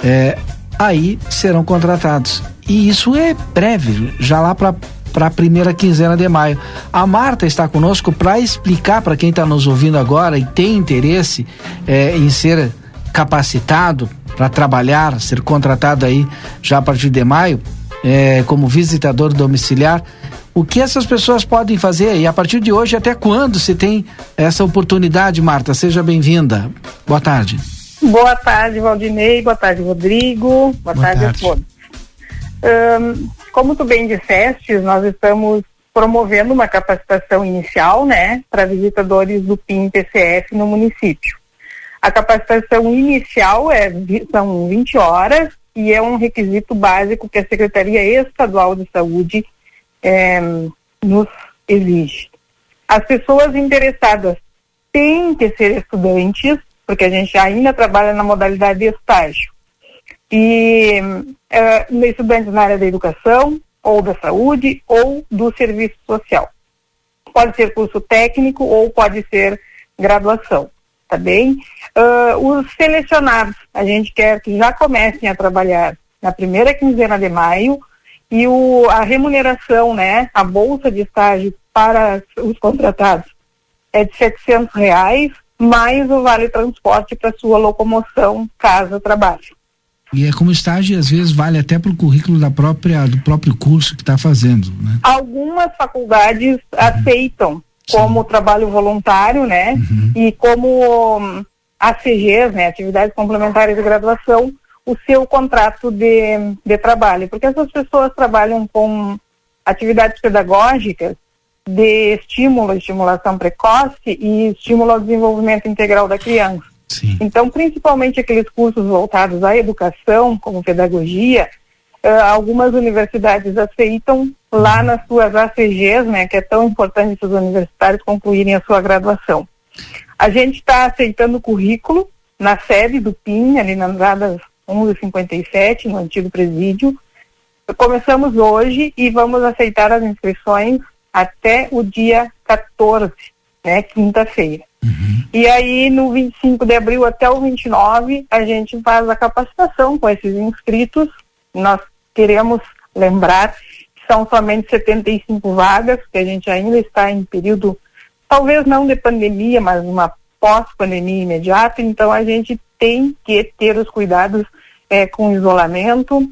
é, aí serão contratados. E isso é breve, já lá para para a primeira quinzena de maio. A Marta está conosco para explicar para quem está nos ouvindo agora e tem interesse é, em ser capacitado para trabalhar, ser contratado aí já a partir de maio, é, como visitador domiciliar. O que essas pessoas podem fazer e a partir de hoje até quando se tem essa oportunidade, Marta? Seja bem-vinda. Boa tarde. Boa tarde, Valdinei. Boa tarde, Rodrigo. Boa, Boa tarde, tarde, a todos. Como tu bem disseste, nós estamos promovendo uma capacitação inicial, né, para visitadores do PIN-PCF no município. A capacitação inicial é, são 20 horas e é um requisito básico que a Secretaria Estadual de Saúde é, nos exige. As pessoas interessadas têm que ser estudantes, porque a gente ainda trabalha na modalidade de estágio. E é, estudantes na área da educação, ou da saúde, ou do serviço social. Pode ser curso técnico ou pode ser graduação, tá bem? Uh, os selecionados, a gente quer que já comecem a trabalhar na primeira quinzena de maio, e o, a remuneração, né, a bolsa de estágio para os contratados é de R$ reais, mais o vale transporte para sua locomoção caso trabalhe. E é como estágio, às vezes vale até para o currículo da própria, do próprio curso que está fazendo, né? Algumas faculdades uhum. aceitam como trabalho voluntário, né? Uhum. E como um, ACGs, né? Atividades complementares de graduação, o seu contrato de, de trabalho, porque essas pessoas trabalham com atividades pedagógicas de estímulo, estimulação precoce e estímulo ao desenvolvimento integral da criança. Sim. Então, principalmente aqueles cursos voltados à educação, como pedagogia, uh, algumas universidades aceitam lá nas suas ACGs, né, que é tão importante para os universitários concluírem a sua graduação. A gente está aceitando currículo na sede do PIN, ali na Andradas 1157, no antigo presídio. Começamos hoje e vamos aceitar as inscrições até o dia 14, né, quinta-feira. Uhum. E aí, no 25 de abril até o 29, a gente faz a capacitação com esses inscritos. Nós queremos lembrar que são somente 75 vagas, que a gente ainda está em período, talvez não de pandemia, mas uma pós-pandemia imediata, então a gente tem que ter os cuidados é, com isolamento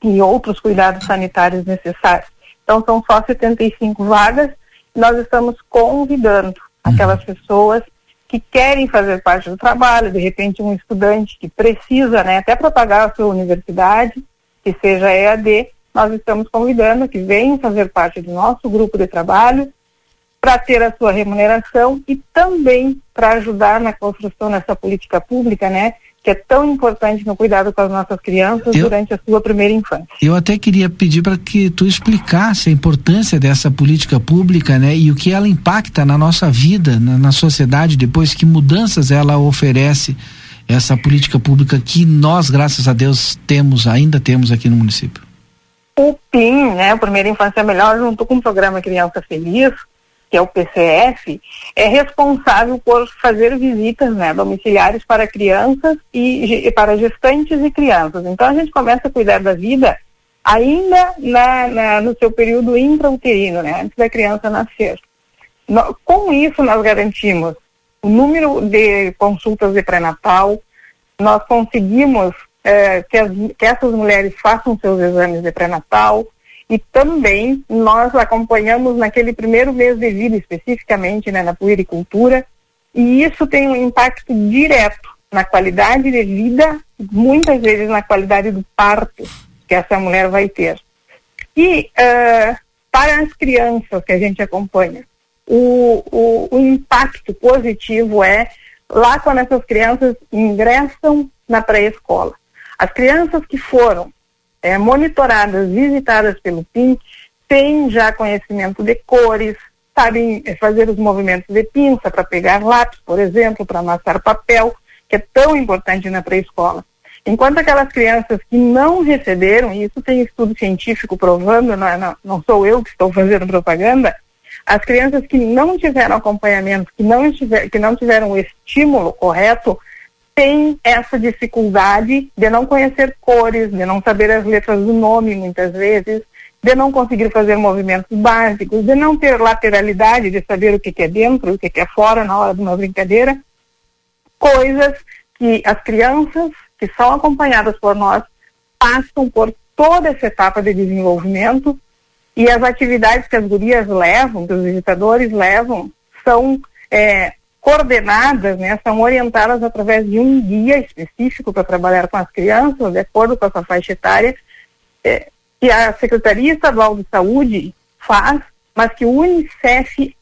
e outros cuidados sanitários necessários. Então são só 75 vagas. Nós estamos convidando aquelas uhum. pessoas que querem fazer parte do trabalho, de repente um estudante que precisa, né, até para pagar a sua universidade, que seja EAD, nós estamos convidando que venham fazer parte do nosso grupo de trabalho para ter a sua remuneração e também para ajudar na construção dessa política pública, né? que é tão importante no cuidado com as nossas crianças eu, durante a sua primeira infância. Eu até queria pedir para que tu explicasse a importância dessa política pública, né, e o que ela impacta na nossa vida, na, na sociedade, depois que mudanças ela oferece essa política pública que nós, graças a Deus, temos, ainda temos aqui no município. O PIN, né, o Primeira Infância Melhor, junto com o programa Criança Feliz, que é o PCF, é responsável por fazer visitas né, domiciliares para crianças e para gestantes e crianças. Então a gente começa a cuidar da vida ainda na, na, no seu período intrauterino, né, antes da criança nascer. No, com isso nós garantimos o número de consultas de pré-natal, nós conseguimos é, que, as, que essas mulheres façam seus exames de pré-natal, e também nós acompanhamos naquele primeiro mês de vida, especificamente né, na puericultura, e isso tem um impacto direto na qualidade de vida, muitas vezes na qualidade do parto que essa mulher vai ter. E uh, para as crianças que a gente acompanha, o, o, o impacto positivo é lá quando essas crianças ingressam na pré-escola. As crianças que foram é, monitoradas, visitadas pelo PIN, têm já conhecimento de cores, sabem é, fazer os movimentos de pinça para pegar lápis, por exemplo, para amassar papel, que é tão importante na pré-escola. Enquanto aquelas crianças que não receberam, e isso tem estudo científico provando, não, é, não, não sou eu que estou fazendo propaganda, as crianças que não tiveram acompanhamento, que não, tiver, que não tiveram o estímulo correto, tem essa dificuldade de não conhecer cores, de não saber as letras do nome muitas vezes, de não conseguir fazer movimentos básicos, de não ter lateralidade, de saber o que, que é dentro o que, que é fora na hora de uma brincadeira. Coisas que as crianças que são acompanhadas por nós passam por toda essa etapa de desenvolvimento e as atividades que as gurias levam, que os visitadores levam, são é, coordenadas, né, são orientadas através de um guia específico para trabalhar com as crianças, de acordo com a sua faixa etária, é, que a Secretaria Estadual de Saúde faz, mas que o Unicef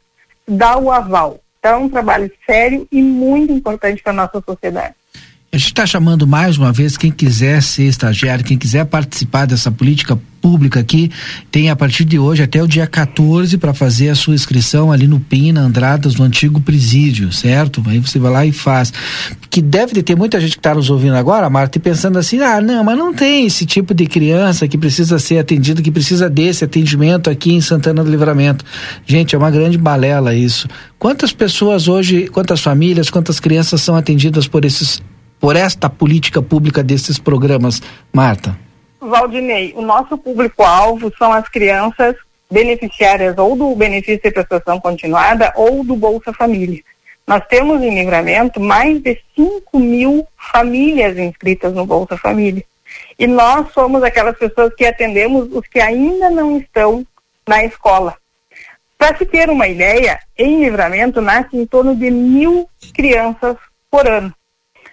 dá o aval. Então, é um trabalho sério e muito importante para a nossa sociedade. A gente está chamando mais uma vez quem quiser ser estagiário, quem quiser participar dessa política pública aqui, tem a partir de hoje até o dia 14 para fazer a sua inscrição ali no PIN, Andradas, no antigo presídio, certo? Aí você vai lá e faz. Que deve de ter muita gente que está nos ouvindo agora, Marta, e pensando assim: ah, não, mas não tem esse tipo de criança que precisa ser atendida, que precisa desse atendimento aqui em Santana do Livramento. Gente, é uma grande balela isso. Quantas pessoas hoje, quantas famílias, quantas crianças são atendidas por esses por esta política pública desses programas, Marta? Valdinei, o nosso público-alvo são as crianças beneficiárias ou do benefício de prestação continuada ou do Bolsa Família. Nós temos em livramento mais de 5 mil famílias inscritas no Bolsa Família. E nós somos aquelas pessoas que atendemos os que ainda não estão na escola. Para se ter uma ideia, em livramento nasce em torno de mil crianças por ano.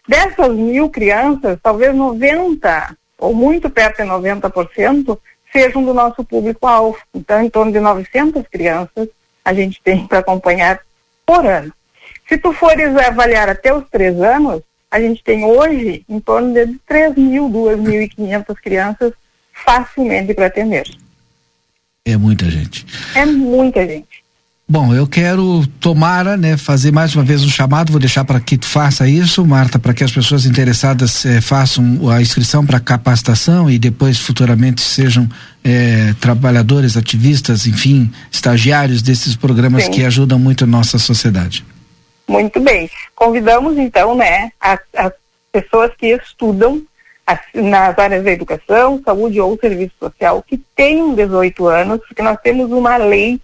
Dessas mil crianças, talvez 90, ou muito perto de 90%, sejam do nosso público-alvo. Então, em torno de 900 crianças a gente tem para acompanhar por ano. Se tu fores avaliar até os três anos, a gente tem hoje em torno de 3 mil, 2.500 crianças facilmente para atender. É muita gente. É muita gente. Bom, eu quero tomara, né, fazer mais uma vez um chamado, vou deixar para que tu faça isso, Marta, para que as pessoas interessadas eh, façam a inscrição para capacitação e depois futuramente sejam eh, trabalhadores, ativistas, enfim, estagiários desses programas Sim. que ajudam muito a nossa sociedade. Muito bem. Convidamos então, né, as, as pessoas que estudam as, nas áreas da educação, saúde ou serviço social que tenham 18 anos, porque nós temos uma lei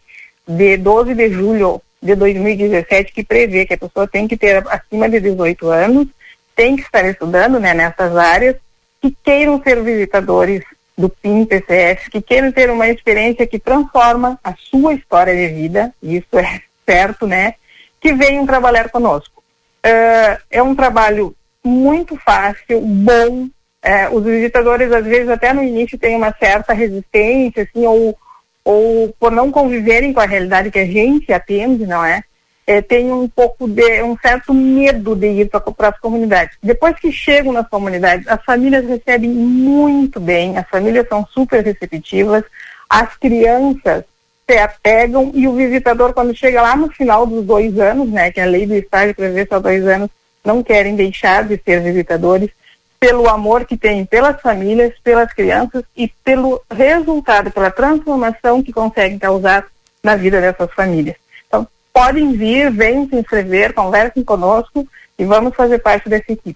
de 12 de julho de 2017 que prevê que a pessoa tem que ter acima de 18 anos, tem que estar estudando né, nessas áreas, que queiram ser visitadores do PIN PCF, que queiram ter uma experiência que transforma a sua história de vida, isso é certo, né? Que venham trabalhar conosco. Uh, é um trabalho muito fácil, bom. Uh, os visitadores, às vezes, até no início, têm uma certa resistência, assim, ou ou por não conviverem com a realidade que a gente atende, não é? é tem um pouco de um certo medo de ir para as comunidades. Depois que chegam nas comunidades, as famílias recebem muito bem, as famílias são super receptivas, as crianças se apegam e o visitador, quando chega lá no final dos dois anos, né, que a lei do estágio prevê só dois anos, não querem deixar de ser visitadores, pelo amor que tem pelas famílias, pelas crianças e pelo resultado, pela transformação que conseguem causar na vida dessas famílias. Então, podem vir, venham se inscrever, conversem conosco e vamos fazer parte dessa equipe.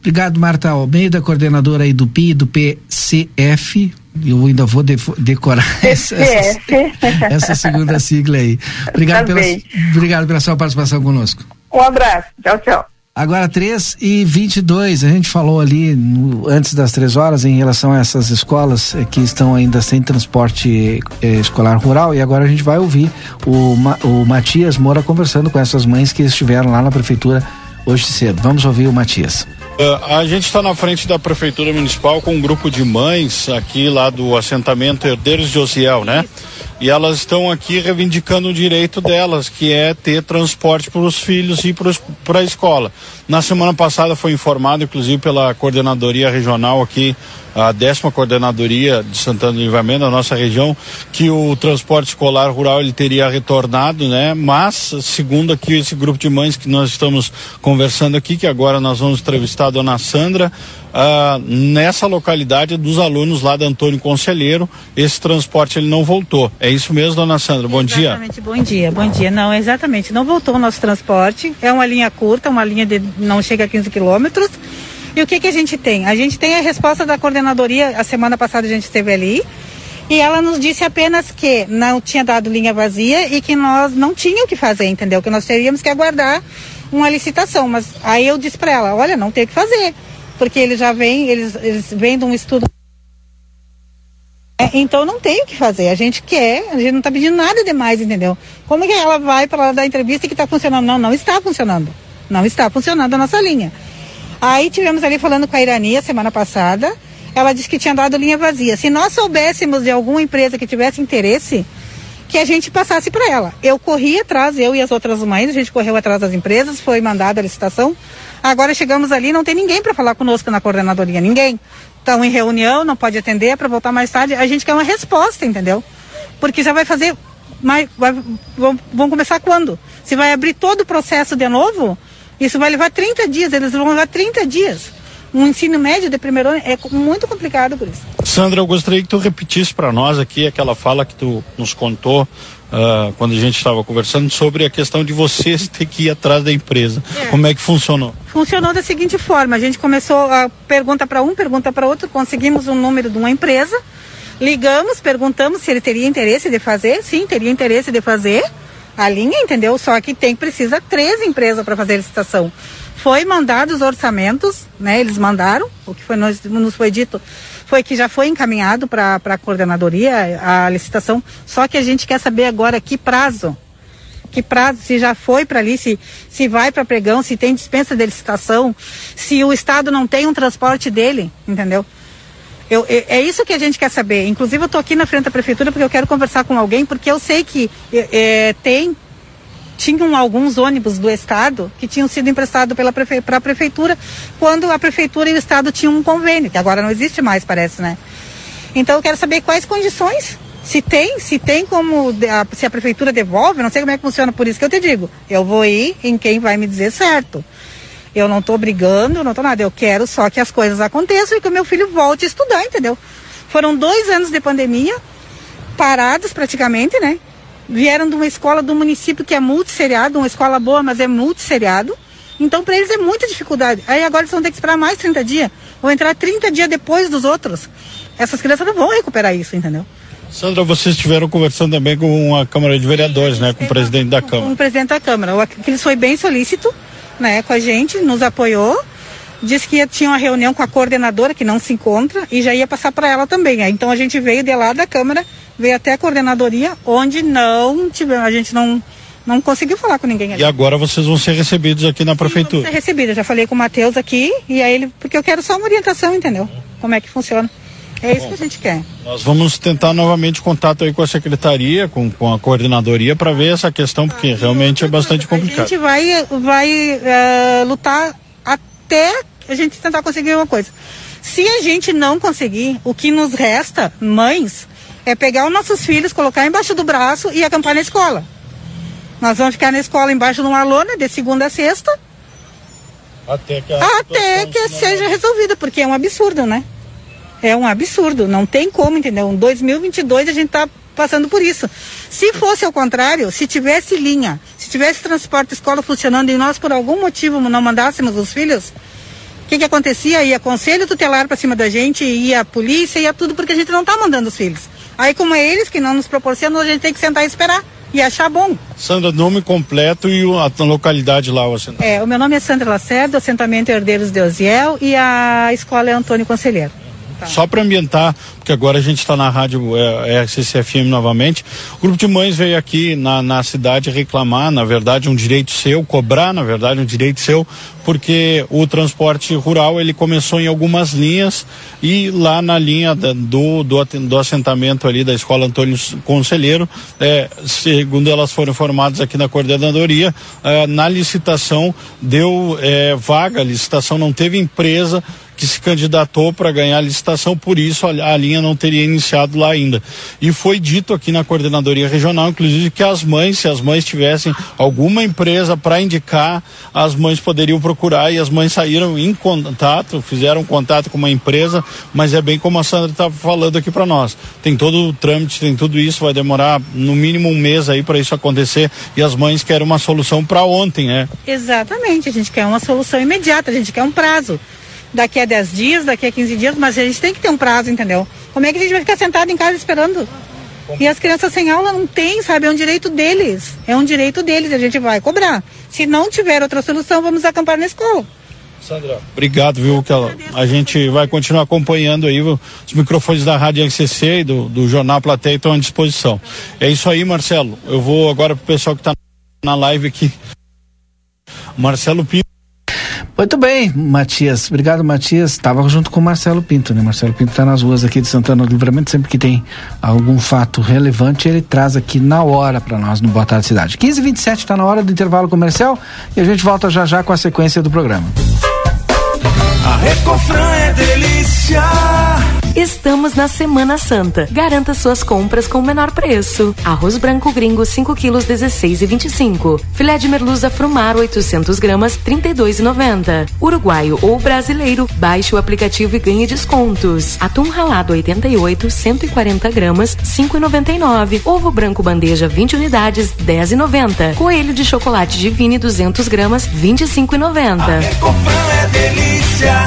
Obrigado, Marta Almeida, coordenadora aí do PI, do PCF. Eu ainda vou de, decorar essa, essa, essa, segunda sigla aí. Obrigado pela, obrigado pela sua participação conosco. Um abraço. Tchau, tchau. Agora 3 e 22 a gente falou ali no, antes das três horas em relação a essas escolas eh, que estão ainda sem transporte eh, escolar rural e agora a gente vai ouvir o, o Matias Moura conversando com essas mães que estiveram lá na prefeitura hoje cedo. Vamos ouvir o Matias. Uh, a gente está na frente da prefeitura municipal com um grupo de mães aqui lá do assentamento Herdeiros de Osiel, né? E elas estão aqui reivindicando o direito delas, que é ter transporte para os filhos e para a escola. Na semana passada foi informado, inclusive pela coordenadoria regional aqui, a décima coordenadoria de Santana do Livramento, da nossa região, que o transporte escolar rural ele teria retornado, né? Mas, segundo aqui esse grupo de mães que nós estamos conversando aqui, que agora nós vamos entrevistar a dona Sandra, ah, nessa localidade dos alunos lá da Antônio Conselheiro, esse transporte ele não voltou. É isso mesmo, dona Sandra? Bom exatamente, dia. Bom dia, bom dia. Não, exatamente, não voltou o nosso transporte. É uma linha curta, uma linha de não chega a 15 quilômetros. E o que, que a gente tem? A gente tem a resposta da coordenadoria, a semana passada a gente esteve ali, e ela nos disse apenas que não tinha dado linha vazia e que nós não tínhamos o que fazer, entendeu? Que nós teríamos que aguardar uma licitação. Mas aí eu disse para ela, olha, não tem o que fazer porque eles já vêm, eles, eles vêm de um estudo É, então não tem o que fazer. A gente quer, a gente não está pedindo nada demais, entendeu? Como é que ela vai para dar entrevista que está funcionando? Não, não está funcionando. Não está funcionando a nossa linha. Aí tivemos ali falando com a Irania semana passada. Ela disse que tinha dado linha vazia. Se nós soubéssemos de alguma empresa que tivesse interesse, que a gente passasse para ela. Eu corri atrás, eu e as outras mães, a gente correu atrás das empresas, foi mandada a licitação. Agora chegamos ali, não tem ninguém para falar conosco na coordenadoria, ninguém. Estão em reunião, não pode atender para voltar mais tarde. A gente quer uma resposta, entendeu? Porque já vai fazer, vai, vão, vão começar quando? Se vai abrir todo o processo de novo, isso vai levar 30 dias, eles vão levar 30 dias. Um ensino médio de primeiro ano é muito complicado por isso. Sandra, eu gostaria que tu repetisse para nós aqui aquela fala que tu nos contou uh, quando a gente estava conversando sobre a questão de vocês ter que ir atrás da empresa. É. Como é que funcionou? Funcionou da seguinte forma: a gente começou a pergunta para um, pergunta para outro, conseguimos um número de uma empresa, ligamos, perguntamos se ele teria interesse de fazer. Sim, teria interesse de fazer a linha, entendeu? Só que tem precisa três empresas para fazer a licitação. Foi mandado os orçamentos, né? Eles mandaram, o que foi, nos, nos foi dito foi que já foi encaminhado para a coordenadoria a licitação, só que a gente quer saber agora que prazo. Que prazo, se já foi para ali, se, se vai para pregão, se tem dispensa de licitação, se o Estado não tem um transporte dele, entendeu? Eu, é, é isso que a gente quer saber. Inclusive, eu estou aqui na frente da prefeitura porque eu quero conversar com alguém, porque eu sei que é, é tem tinham alguns ônibus do Estado que tinham sido emprestados para prefe prefeitura quando a prefeitura e o Estado tinham um convênio, que agora não existe mais, parece, né? Então eu quero saber quais condições, se tem, se tem como, se a prefeitura devolve, não sei como é que funciona, por isso que eu te digo, eu vou ir em quem vai me dizer certo. Eu não estou brigando, não estou nada, eu quero só que as coisas aconteçam e que o meu filho volte a estudar, entendeu? Foram dois anos de pandemia, parados praticamente, né? Vieram de uma escola do município que é multisseriado, uma escola boa, mas é multisseriado. Então, para eles é muita dificuldade. Aí agora eles vão ter que esperar mais 30 dias, ou entrar 30 dias depois dos outros. Essas crianças não vão recuperar isso, entendeu? Sandra, vocês estiveram conversando também com a Câmara de Vereadores, né? Com o presidente da Câmara. Com o presidente da Câmara. O Aquiles foi bem solícito, né? Com a gente, nos apoiou. Disse que tinha uma reunião com a coordenadora, que não se encontra, e já ia passar para ela também. Então a gente veio de lá da Câmara veio até a coordenadoria, onde não tivemos, a gente não não conseguiu falar com ninguém ali. E agora vocês vão ser recebidos aqui na prefeitura? Vão ser recebidos, já falei com o Matheus aqui, e aí ele, porque eu quero só uma orientação, entendeu? Como é que funciona. É isso Bom, que a gente quer. Nós vamos tentar novamente contato aí com a secretaria, com, com a coordenadoria, para ver essa questão, porque ah, realmente é bastante complicado. A gente vai, vai uh, lutar até a gente tentar conseguir uma coisa. Se a gente não conseguir, o que nos resta, mães, é pegar os nossos filhos, colocar embaixo do braço e acampar na escola. Nós vamos ficar na escola embaixo de uma lona de segunda a sexta. Até que, até que seja resolvida, porque é um absurdo, né? É um absurdo, não tem como, entendeu? Em 2022 a gente está passando por isso. Se fosse ao contrário, se tivesse linha, se tivesse transporte escola funcionando e nós por algum motivo não mandássemos os filhos, o que, que acontecia? Ia conselho tutelar para cima da gente, ia a polícia, ia tudo, porque a gente não está mandando os filhos. Aí, como é eles que não nos proporcionam, a gente tem que sentar e esperar e achar bom. Sandra, nome completo e a localidade lá, o assentamento. É, o meu nome é Sandra Lacerda, assentamento Herdeiros de Osiel e a escola é Antônio Conselheiro. Só para ambientar, porque agora a gente está na rádio é, RCCFM novamente. O grupo de mães veio aqui na, na cidade reclamar, na verdade, um direito seu, cobrar, na verdade, um direito seu, porque o transporte rural ele começou em algumas linhas e lá na linha da, do, do, do, assentamento ali da escola Antônio Conselheiro, é, segundo elas foram informadas aqui na coordenadoria, é, na licitação deu é, vaga, a licitação não teve empresa que se candidatou para ganhar a licitação, por isso a, a, linha não teria iniciado lá ainda. E foi dito aqui na coordenadoria regional, inclusive, que as mães, se as mães tivessem alguma empresa para indicar, as mães poderiam procurar e as mães saíram em contato, fizeram contato com uma empresa, mas é bem como a Sandra estava falando aqui para nós. Tem todo o trâmite, tem tudo isso, vai demorar no mínimo um mês aí para isso acontecer e as mães querem uma solução para ontem, né? Exatamente, a gente quer uma solução imediata, a gente quer um prazo daqui a 10 dias, daqui a 15 dias, mas a gente tem que ter um prazo, entendeu? Como é que a gente vai ficar sentado em casa esperando? E as crianças sem aula não têm, sabe? É um direito deles. É um direito deles, a gente vai cobrar. Se não tiver outra solução, vamos acampar na escola. Sandra, obrigado, viu? Que ela, a gente vai continuar acompanhando aí os microfones da Rádio RCC e do, do Jornal Plateia estão à disposição. É isso aí, Marcelo. Eu vou agora pro pessoal que está na live aqui. Marcelo Pinto. Muito bem, Matias. Obrigado, Matias. Estava junto com o Marcelo Pinto, né? Marcelo Pinto está nas ruas aqui de Santana do Livramento. Sempre que tem algum fato relevante, ele traz aqui na hora para nós no Boa Tarde Cidade. 15 h 27 está na hora do intervalo comercial e a gente volta já já com a sequência do programa. A Recofran é delícia. Estamos na Semana Santa. Garanta suas compras com o menor preço. Arroz branco gringo 5 quilos 16 e 25. Filé de merluza frumar 800 gramas 32,90. Uruguaio ou brasileiro, baixe o aplicativo e ganhe descontos. Atum ralado 88 140 gramas 5,99. Ovo branco bandeja 20 unidades 10,90. Coelho de chocolate divine 200 gramas 25,90. É delícia.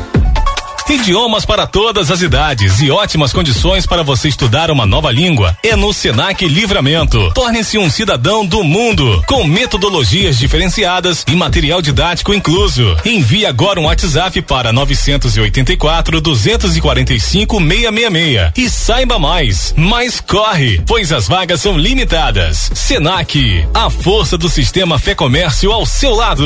Idiomas para todas as idades e ótimas condições para você estudar uma nova língua é no Senac Livramento. Torne-se um cidadão do mundo com metodologias diferenciadas e material didático incluso. Envie agora um WhatsApp para 984 245 666 e saiba mais. Mas corre, pois as vagas são limitadas. Senac, a força do sistema Fé Comércio ao seu lado.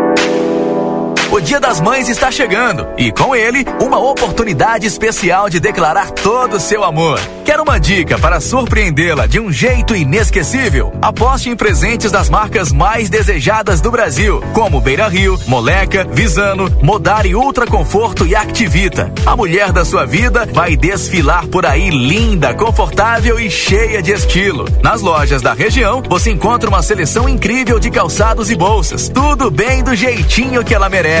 O Dia das Mães está chegando e com ele uma oportunidade especial de declarar todo o seu amor. Quer uma dica para surpreendê-la de um jeito inesquecível? Aposte em presentes das marcas mais desejadas do Brasil, como Beira Rio, Moleca, Visano, Modari Ultra Conforto e Activita. A mulher da sua vida vai desfilar por aí linda, confortável e cheia de estilo. Nas lojas da região, você encontra uma seleção incrível de calçados e bolsas. Tudo bem do jeitinho que ela merece.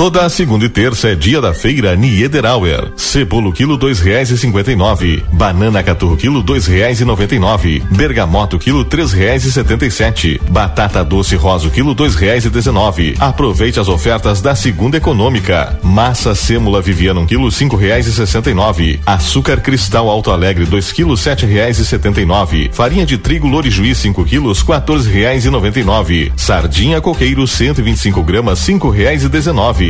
Toda segunda e terça é dia da feira Niederauer. Cebola quilo dois reais e cinquenta e nove. Banana caturro quilo dois reais e noventa e nove. Bergamoto quilo três reais e setenta e sete. Batata doce rosa quilo dois reais e dezenove. Aproveite as ofertas da segunda econômica. Massa sêmula Viviana um quilo cinco reais e sessenta e nove. Açúcar cristal Alto Alegre dois quilos sete reais e setenta e nove. Farinha de trigo Lorijuí cinco quilos quatorze reais e noventa e nove. Sardinha coqueiro cento e vinte e cinco gramas cinco reais e dezenove.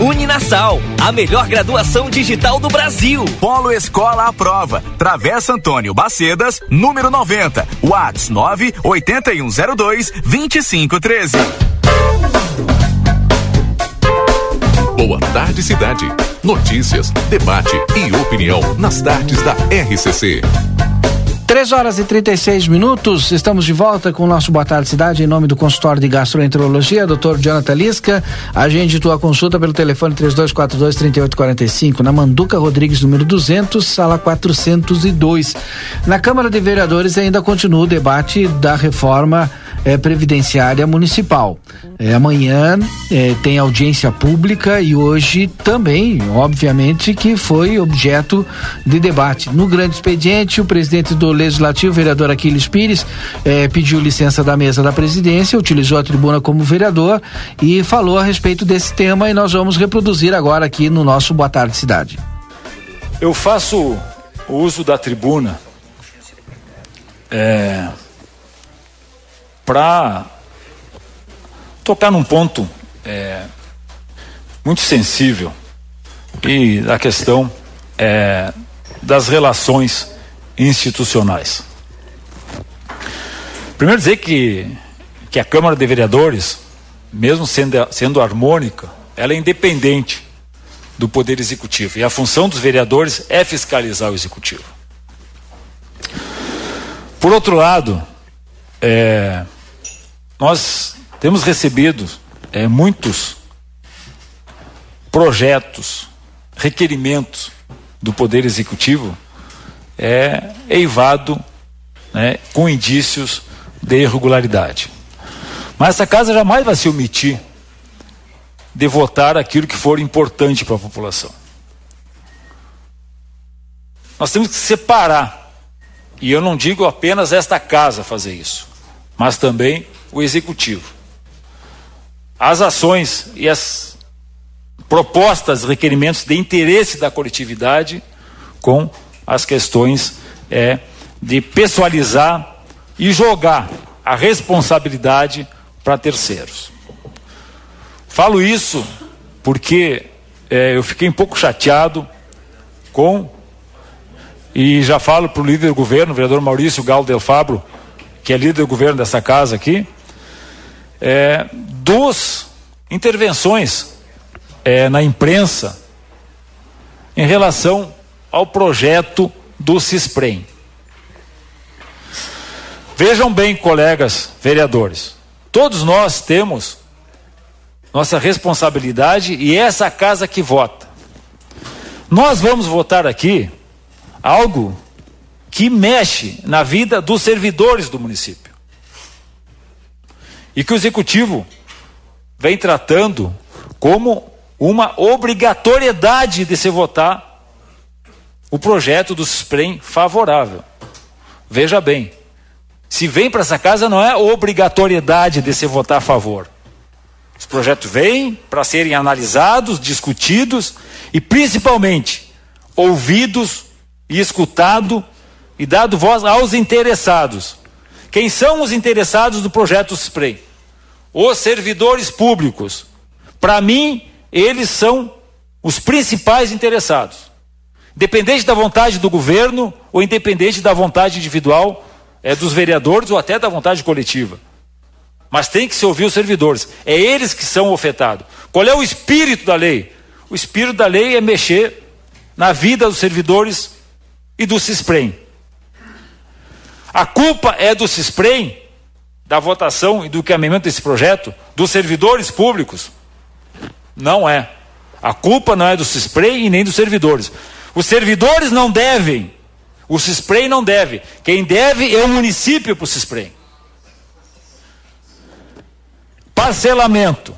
Uninasal, a melhor graduação digital do Brasil. Polo Escola à Prova. Travessa Antônio Bacedas, número 90. Whats 9 8102 2513. Boa tarde, cidade. Notícias, debate e opinião nas tardes da RCC. 3 horas e 36 minutos, estamos de volta com o nosso Boa Tarde Cidade em nome do consultório de gastroenterologia, Dr. Jonathan Lisca. Agende tua consulta pelo telefone 3242 3845 na Manduca Rodrigues, número 200, sala 402. Na Câmara de Vereadores ainda continua o debate da reforma é, previdenciária municipal. É, amanhã é, tem audiência pública e hoje também, obviamente, que foi objeto de debate. No grande expediente, o presidente do Legislativo, vereador Aquiles Pires, é, pediu licença da mesa da presidência, utilizou a tribuna como vereador e falou a respeito desse tema e nós vamos reproduzir agora aqui no nosso Boa Tarde Cidade. Eu faço o uso da tribuna é, para tocar num ponto é, muito sensível e da questão é, das relações institucionais. Primeiro dizer que, que a Câmara de Vereadores, mesmo sendo, sendo harmônica, ela é independente do Poder Executivo. E a função dos vereadores é fiscalizar o Executivo. Por outro lado, é, nós temos recebido é, muitos projetos, requerimentos do Poder Executivo é eivado né, com indícios de irregularidade. Mas essa casa jamais vai se omitir de votar aquilo que for importante para a população. Nós temos que separar, e eu não digo apenas esta casa fazer isso, mas também o executivo. As ações e as propostas, requerimentos de interesse da coletividade com as questões é, de pessoalizar e jogar a responsabilidade para terceiros. Falo isso porque é, eu fiquei um pouco chateado com e já falo para o líder do governo, o vereador Maurício Galo Del Fabro, que é líder do governo dessa casa aqui, é, duas intervenções é, na imprensa em relação ao projeto do CISPREM. Vejam bem, colegas vereadores, todos nós temos nossa responsabilidade e é essa casa que vota. Nós vamos votar aqui algo que mexe na vida dos servidores do município. E que o executivo vem tratando como uma obrigatoriedade de se votar o projeto do SPREM favorável. Veja bem, se vem para essa casa não é obrigatoriedade de se votar a favor. Os projetos vêm para serem analisados, discutidos e principalmente ouvidos e escutado e dado voz aos interessados. Quem são os interessados do projeto Spray? Os servidores públicos. Para mim, eles são os principais interessados. Independente da vontade do governo ou independente da vontade individual é, dos vereadores ou até da vontade coletiva. Mas tem que se ouvir os servidores. É eles que são afetados. Qual é o espírito da lei? O espírito da lei é mexer na vida dos servidores e do CISPREM. A culpa é do CISPREM, da votação e do caminhamento desse projeto, dos servidores públicos? Não é. A culpa não é do CISPREM e nem dos servidores. Os servidores não devem, o CISPREM não deve. Quem deve é o município para o CISPREM. Parcelamento.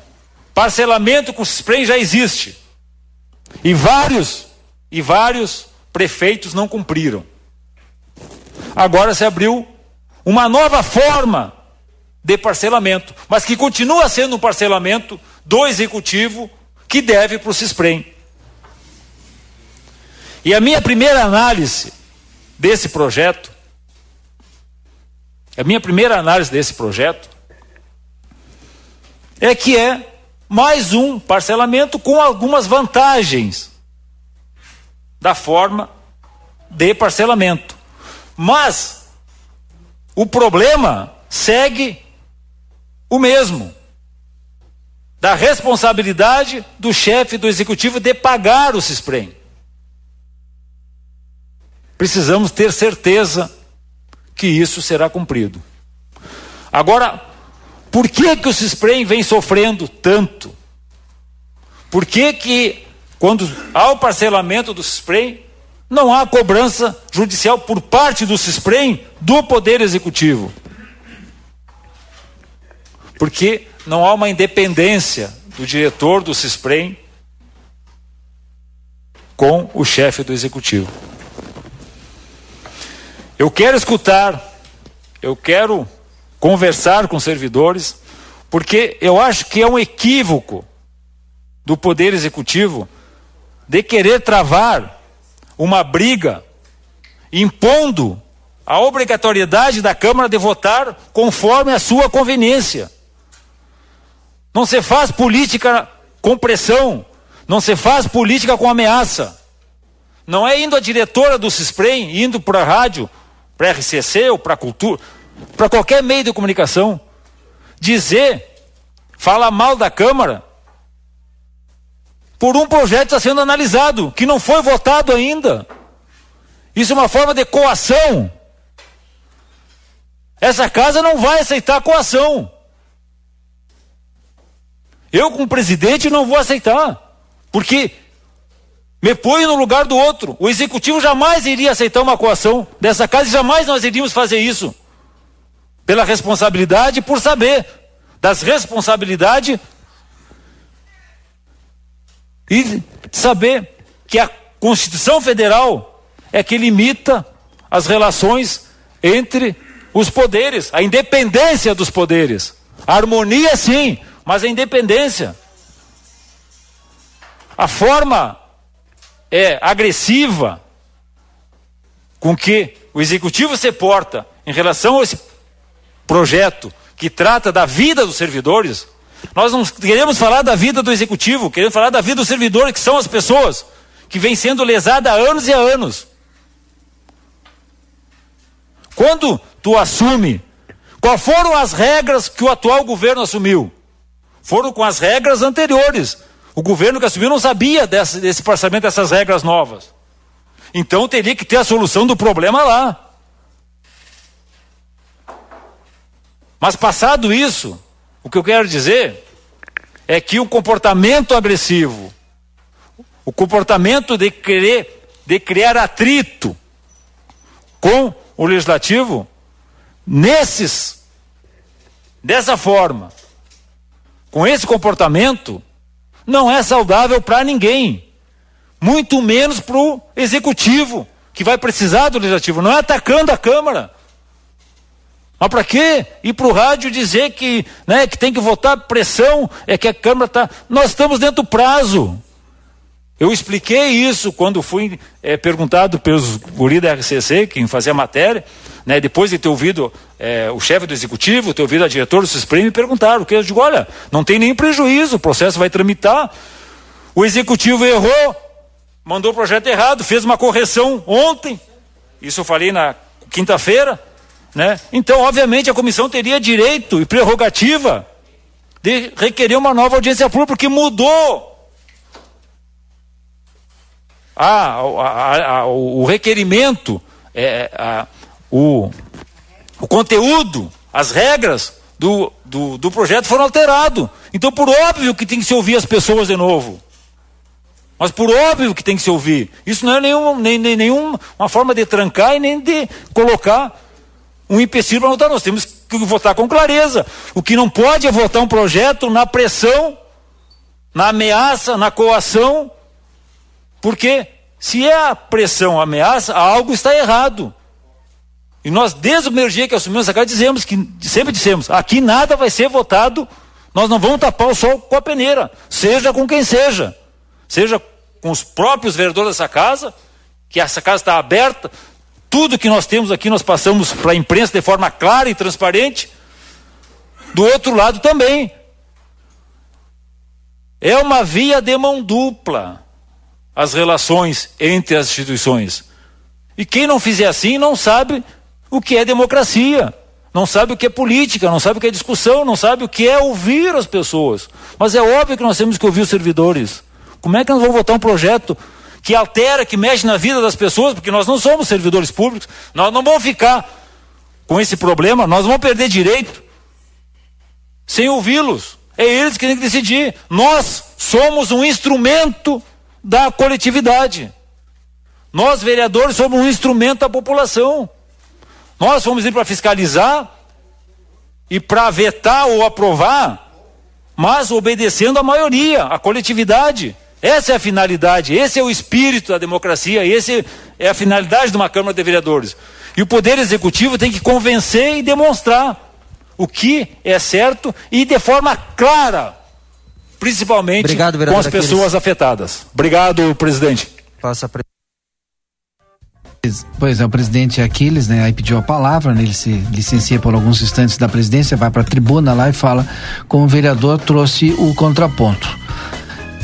Parcelamento com o SPREM já existe. E vários, e vários prefeitos não cumpriram. Agora se abriu uma nova forma de parcelamento, mas que continua sendo um parcelamento do executivo que deve para o CISPREM. E a minha primeira análise desse projeto, a minha primeira análise desse projeto, é que é mais um parcelamento com algumas vantagens da forma de parcelamento. Mas o problema segue o mesmo. Da responsabilidade do chefe do executivo de pagar o CISPREM. Precisamos ter certeza que isso será cumprido. Agora, por que, que o CISPREM vem sofrendo tanto? Por que, que quando há o parcelamento do CISPREM, não há cobrança judicial por parte do CISPREM do Poder Executivo? Porque não há uma independência do diretor do CISPREM com o chefe do Executivo. Eu quero escutar, eu quero conversar com servidores, porque eu acho que é um equívoco do Poder Executivo de querer travar uma briga impondo a obrigatoriedade da Câmara de votar conforme a sua conveniência. Não se faz política com pressão, não se faz política com ameaça. Não é indo a diretora do CISPREM, indo para a rádio, para a RCC ou para a cultura, para qualquer meio de comunicação, dizer, falar mal da Câmara, por um projeto que está sendo analisado, que não foi votado ainda. Isso é uma forma de coação. Essa casa não vai aceitar coação. Eu, como presidente, não vou aceitar. Porque me põe no lugar do outro. O executivo jamais iria aceitar uma coação dessa casa e jamais nós iríamos fazer isso pela responsabilidade, por saber das responsabilidades e saber que a Constituição Federal é que limita as relações entre os poderes, a independência dos poderes. A harmonia sim, mas a independência. A forma é agressiva com que o executivo se porta em relação a esse projeto que trata da vida dos servidores, nós não queremos falar da vida do executivo, queremos falar da vida dos servidores, que são as pessoas que vêm sendo lesadas há anos e há anos. Quando tu assume, quais foram as regras que o atual governo assumiu? Foram com as regras anteriores. O governo que assumiu não sabia desse, desse dessas regras novas. Então teria que ter a solução do problema lá. Mas passado isso, o que eu quero dizer é que o comportamento agressivo, o comportamento de querer, de criar atrito com o legislativo, nesses, dessa forma, com esse comportamento, não é saudável para ninguém, muito menos para o executivo, que vai precisar do legislativo, não é atacando a Câmara. Mas para quê? Ir para o rádio dizer que, né, que tem que votar pressão, é que a Câmara está. Nós estamos dentro do prazo. Eu expliquei isso quando fui é, perguntado pelos guri da RCC, quem fazia a matéria, né, depois de ter ouvido é, o chefe do executivo, ter ouvido a diretora do SUSPREM, me perguntaram, que eu digo, olha, não tem nenhum prejuízo, o processo vai tramitar, o executivo errou, mandou o projeto errado, fez uma correção ontem, isso eu falei na quinta-feira, né? Então, obviamente, a comissão teria direito e prerrogativa de requerer uma nova audiência pública, porque mudou a, a, a, o requerimento, é, o, o conteúdo, as regras do, do, do projeto foram alterados. Então, por óbvio que tem que se ouvir as pessoas de novo. Mas por óbvio que tem que se ouvir. Isso não é nenhum, nem, nem, nenhuma uma forma de trancar e nem de colocar um empecilho para votar. Nós temos que votar com clareza. O que não pode é votar um projeto na pressão, na ameaça, na coação, porque se é a pressão, a ameaça, algo está errado. E nós, desde o primeiro dia que assumimos essa casa, dizemos que, sempre dissemos, aqui nada vai ser votado, nós não vamos tapar o sol com a peneira, seja com quem seja. Seja com os próprios vereadores dessa casa, que essa casa está aberta, tudo que nós temos aqui nós passamos para a imprensa de forma clara e transparente. Do outro lado também. É uma via de mão dupla as relações entre as instituições. E quem não fizer assim não sabe o que é democracia, não sabe o que é política, não sabe o que é discussão, não sabe o que é ouvir as pessoas. Mas é óbvio que nós temos que ouvir os servidores. Como é que nós vamos votar um projeto que altera, que mexe na vida das pessoas, porque nós não somos servidores públicos, nós não vamos ficar com esse problema, nós vamos perder direito sem ouvi-los. É eles que têm que decidir. Nós somos um instrumento da coletividade. Nós, vereadores, somos um instrumento da população. Nós vamos ir para fiscalizar e para vetar ou aprovar, mas obedecendo a maioria, a coletividade. Essa é a finalidade, esse é o espírito da democracia, esse é a finalidade de uma Câmara de Vereadores. E o Poder Executivo tem que convencer e demonstrar o que é certo e de forma clara principalmente Obrigado, com as pessoas Aquiles. afetadas. Obrigado, presidente. Passa pre... Pois é, o presidente Aquiles, né, aí pediu a palavra, né, ele se licencia por alguns instantes da presidência, vai para a tribuna lá e fala como o vereador trouxe o contraponto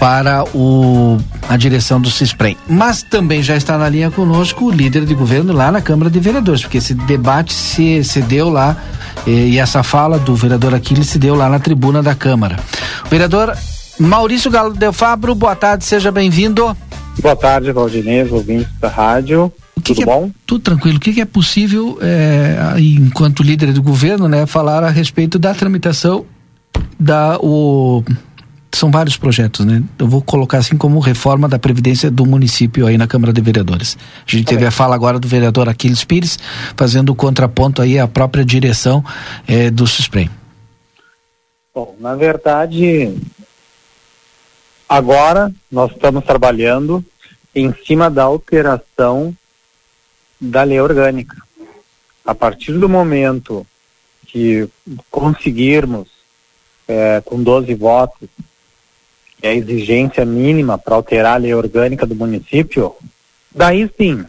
para o, a direção do CISPREM. Mas também já está na linha conosco o líder de governo lá na Câmara de Vereadores, porque esse debate se, se deu lá e, e essa fala do vereador Aquiles se deu lá na tribuna da Câmara. O vereador Maurício Galo Del Fabro, boa tarde, seja bem-vindo. Boa tarde, Valdinês, ouvintes da rádio. Tudo que é bom? Tudo tranquilo. O que, que é possível, é, enquanto líder do governo, né, falar a respeito da tramitação da o são vários projetos, né? Eu vou colocar assim como reforma da previdência do município aí na Câmara de Vereadores. A gente tá teve a fala agora do vereador Aquiles Pires fazendo o contraponto aí à própria direção eh, do SUSPREM. Bom, na verdade, Agora, nós estamos trabalhando em cima da alteração da lei orgânica. A partir do momento que conseguirmos, é, com 12 votos, é a exigência mínima para alterar a lei orgânica do município, daí sim,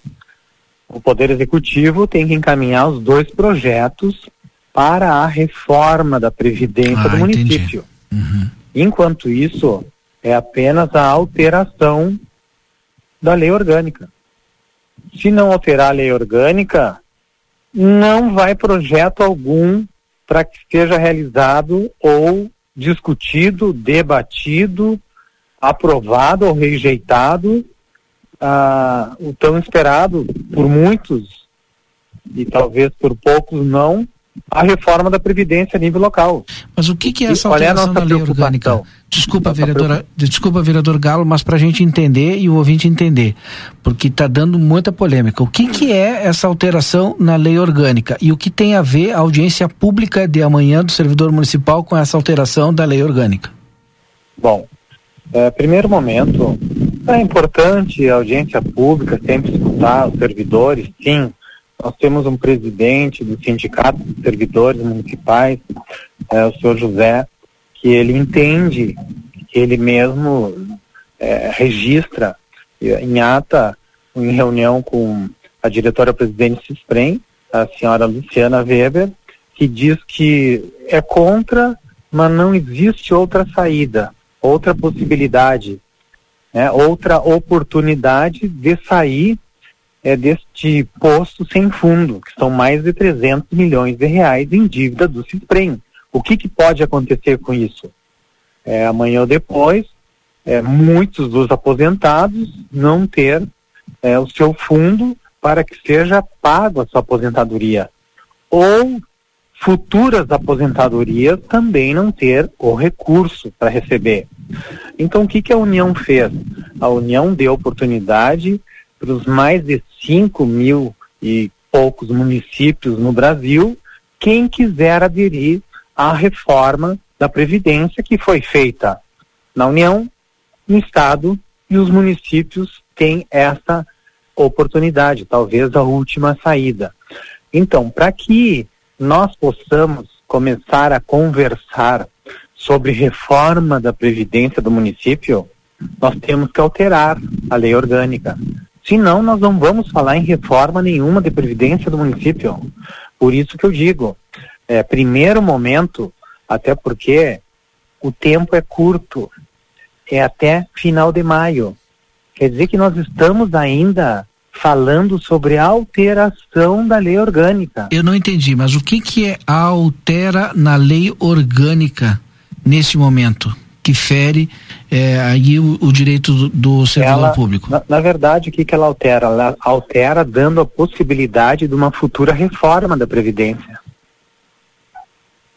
o Poder Executivo tem que encaminhar os dois projetos para a reforma da Previdência ah, do município. Uhum. Enquanto isso, é apenas a alteração da lei orgânica. Se não alterar a lei orgânica, não vai projeto algum para que seja realizado ou discutido, debatido, aprovado ou rejeitado ah, o tão esperado por muitos e talvez por poucos não a reforma da previdência a nível local. Mas o que, que é essa e alteração é da lei orgânica? Desculpa, vereadora, desculpa, vereador Galo, mas para a gente entender e o ouvinte entender, porque está dando muita polêmica. O que, que é essa alteração na lei orgânica e o que tem a ver a audiência pública de amanhã do servidor municipal com essa alteração da lei orgânica? Bom, é, primeiro momento, é importante a audiência pública sempre escutar os servidores, sim, nós temos um presidente do Sindicato de Servidores Municipais, é, o senhor José, que ele entende, que ele mesmo é, registra em ata, em reunião com a diretora-presidente CISPREM, a senhora Luciana Weber, que diz que é contra, mas não existe outra saída, outra possibilidade, né, outra oportunidade de sair é, deste posto sem fundo, que são mais de 300 milhões de reais em dívida do CISPREM. O que, que pode acontecer com isso? É, amanhã ou depois, é, muitos dos aposentados não ter é, o seu fundo para que seja pago a sua aposentadoria. Ou futuras aposentadorias também não ter o recurso para receber. Então, o que, que a União fez? A União deu oportunidade para os mais de 5 mil e poucos municípios no Brasil, quem quiser aderir à reforma da Previdência que foi feita na União, no Estado e os municípios têm essa oportunidade, talvez a última saída. Então, para que nós possamos começar a conversar sobre reforma da Previdência do município, nós temos que alterar a lei orgânica. Senão, nós não vamos falar em reforma nenhuma de previdência do município. Por isso que eu digo, é, primeiro momento, até porque o tempo é curto, é até final de maio. Quer dizer que nós estamos ainda falando sobre alteração da lei orgânica. Eu não entendi, mas o que, que é altera na lei orgânica nesse momento? que fere é, aí o, o, direito do, do servidor ela, público? Na, na, verdade, o que, que ela altera? Ela altera dando a possibilidade de uma futura reforma da Previdência.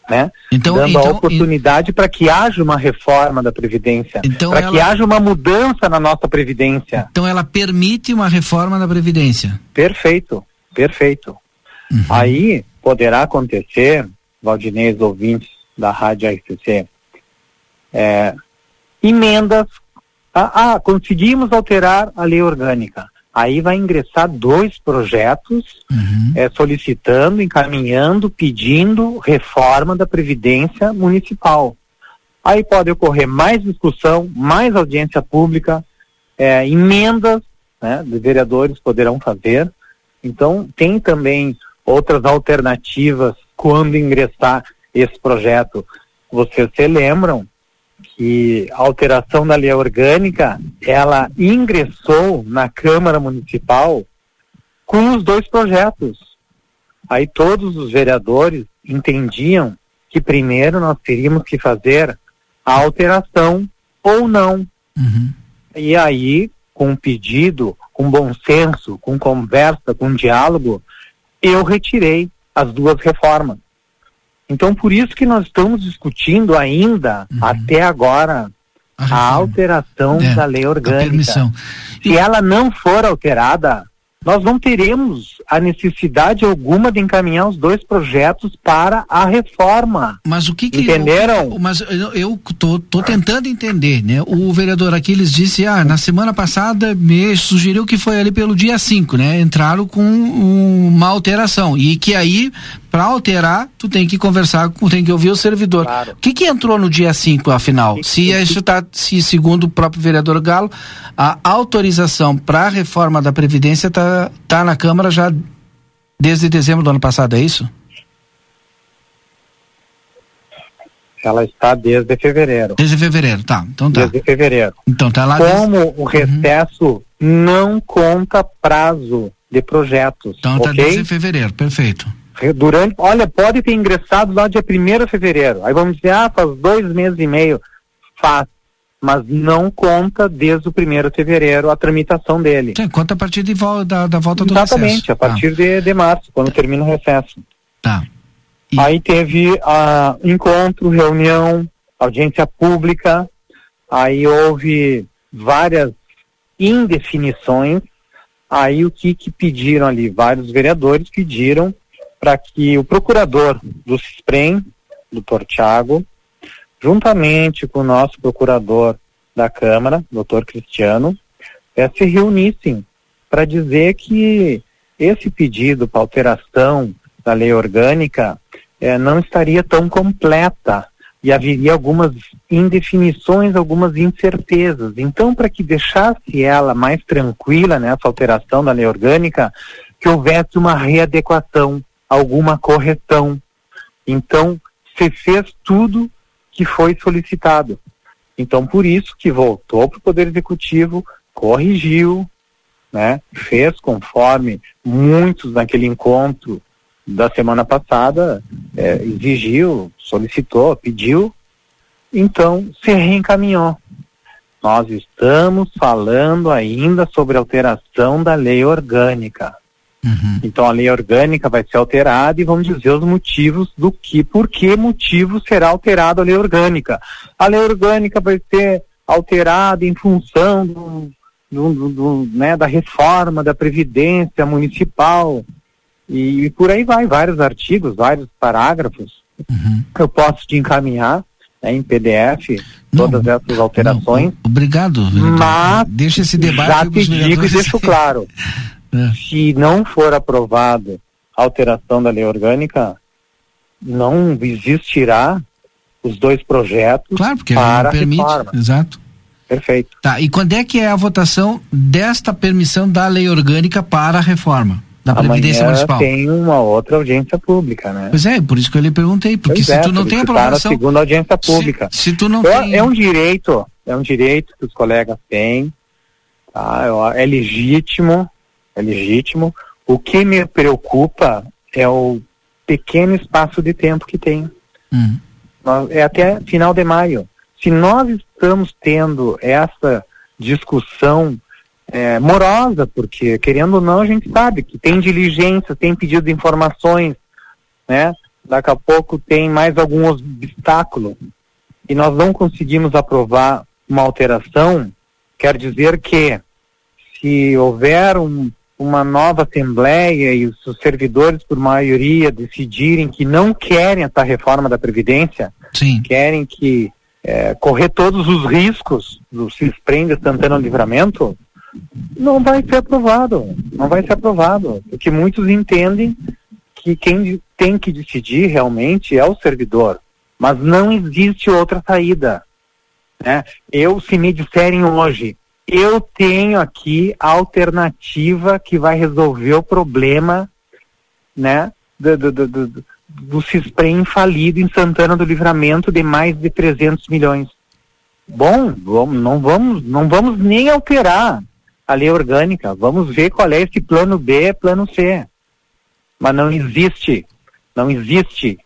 Né? Então, dando então, a oportunidade para que haja uma reforma da Previdência, então para que haja uma mudança na nossa Previdência. Então ela permite uma reforma da Previdência. Perfeito, perfeito. Uhum. Aí poderá acontecer, Valdinês ouvintes da Rádio RCC, é, emendas. Ah, ah, conseguimos alterar a lei orgânica. Aí vai ingressar dois projetos uhum. é, solicitando, encaminhando, pedindo reforma da Previdência Municipal. Aí pode ocorrer mais discussão, mais audiência pública, é, emendas né, de vereadores poderão fazer. Então, tem também outras alternativas quando ingressar esse projeto. Vocês se lembram que a alteração da lei orgânica, ela ingressou na Câmara Municipal com os dois projetos. Aí todos os vereadores entendiam que primeiro nós teríamos que fazer a alteração ou não. Uhum. E aí, com pedido, com bom senso, com conversa, com diálogo, eu retirei as duas reformas. Então, por isso que nós estamos discutindo ainda, uhum. até agora, a, a alteração é, da lei orgânica. Se ela não for alterada, nós não teremos a necessidade alguma de encaminhar os dois projetos para a reforma. Mas o que que entenderam? Eu, mas eu, eu tô, tô tentando entender, né? O vereador Aquiles disse, ah, na semana passada me sugeriu que foi ali pelo dia 5, né? Entraram com uma alteração e que aí para alterar, tu tem que conversar com, tem que ouvir o servidor. Claro. O que que entrou no dia 5, afinal? Se isso tá, se segundo o próprio vereador Galo, a autorização para a reforma da previdência tá tá na Câmara já desde dezembro do ano passado, é isso? Ela está desde fevereiro. Desde fevereiro, tá. Então tá. Desde fevereiro. Então tá lá. Como desde... o recesso uhum. não conta prazo de projetos. Então tá ok? desde fevereiro, perfeito. Durante, olha, pode ter ingressado lá dia 1 de fevereiro. Aí vamos dizer, ah, faz dois meses e meio. Faz. Mas não conta desde o 1 de fevereiro a tramitação dele. Sim, conta a partir de vol da, da volta do Exatamente, recesso. a partir de, de março, quando termina o recesso. Tá. Aí teve a encontro, reunião, audiência pública, aí houve várias indefinições. Aí o que, que pediram ali? Vários vereadores pediram para que o procurador do CISPREM, doutor Tiago, juntamente com o nosso procurador da Câmara, doutor Cristiano, eh, se reunissem para dizer que esse pedido para alteração da lei orgânica eh, não estaria tão completa e haveria algumas indefinições, algumas incertezas. Então, para que deixasse ela mais tranquila nessa alteração da lei orgânica, que houvesse uma readequação, alguma correção. Então, se fez tudo que foi solicitado. Então, por isso que voltou para o Poder Executivo, corrigiu, né, fez conforme muitos naquele encontro da semana passada eh, exigiu, solicitou, pediu, então se reencaminhou. Nós estamos falando ainda sobre alteração da lei orgânica. Então a lei orgânica vai ser alterada e vamos dizer os motivos do que, por que motivo será alterada a lei orgânica. A lei orgânica vai ser alterada em função do, do, do- né, da reforma da Previdência Municipal e, por aí vai, vários artigos, vários parágrafos. Eu posso te encaminhar né, em PDF todas essas alterações. Obrigado, vereador. Mas Deixa esse debate já te digo e deixo claro. É. Se não for aprovado a alteração da lei orgânica, não existirá os dois projetos Claro, porque para não permite. reforma. Exato. Perfeito. Tá, e quando é que é a votação desta permissão da lei orgânica para a reforma da Previdência Amanhã Municipal? tem uma outra audiência pública, né? Pois é, por isso que eu lhe perguntei, porque Pois se é, tu não tem tá aprovação. na segunda audiência pública. Se, se tu não é, tem. é um direito, é um direito que os colegas têm, tá? É legítimo, é legítimo. O que me preocupa é o pequeno espaço de tempo que tem. Hum. Nós- É até final de maio. Se nós estamos tendo essa discussão é, morosa, porque querendo ou não a gente sabe que tem diligência, tem pedido de informações, né? Daqui a pouco tem mais algum obstáculo e nós não conseguimos aprovar uma alteração, quer dizer que se houver um- uma nova assembleia e os servidores por maioria decidirem que não querem essa reforma da previdência, querem que eh, correr todos os riscos do CISPREM de Santana Livramento, não vai ser aprovado, não vai ser aprovado, porque muitos entendem que quem tem que decidir realmente é o servidor, mas não existe outra saída. Né? Eu, se me disserem hoje, eu tenho aqui a alternativa que vai resolver o problema, né, do, do, do, do, do CISPREM falido em Santana do Livramento de mais de 300 milhões. Bom, vamos, não vamos, não vamos nem alterar a lei orgânica. Vamos ver qual é esse plano B, plano C. Mas não existe, não existe.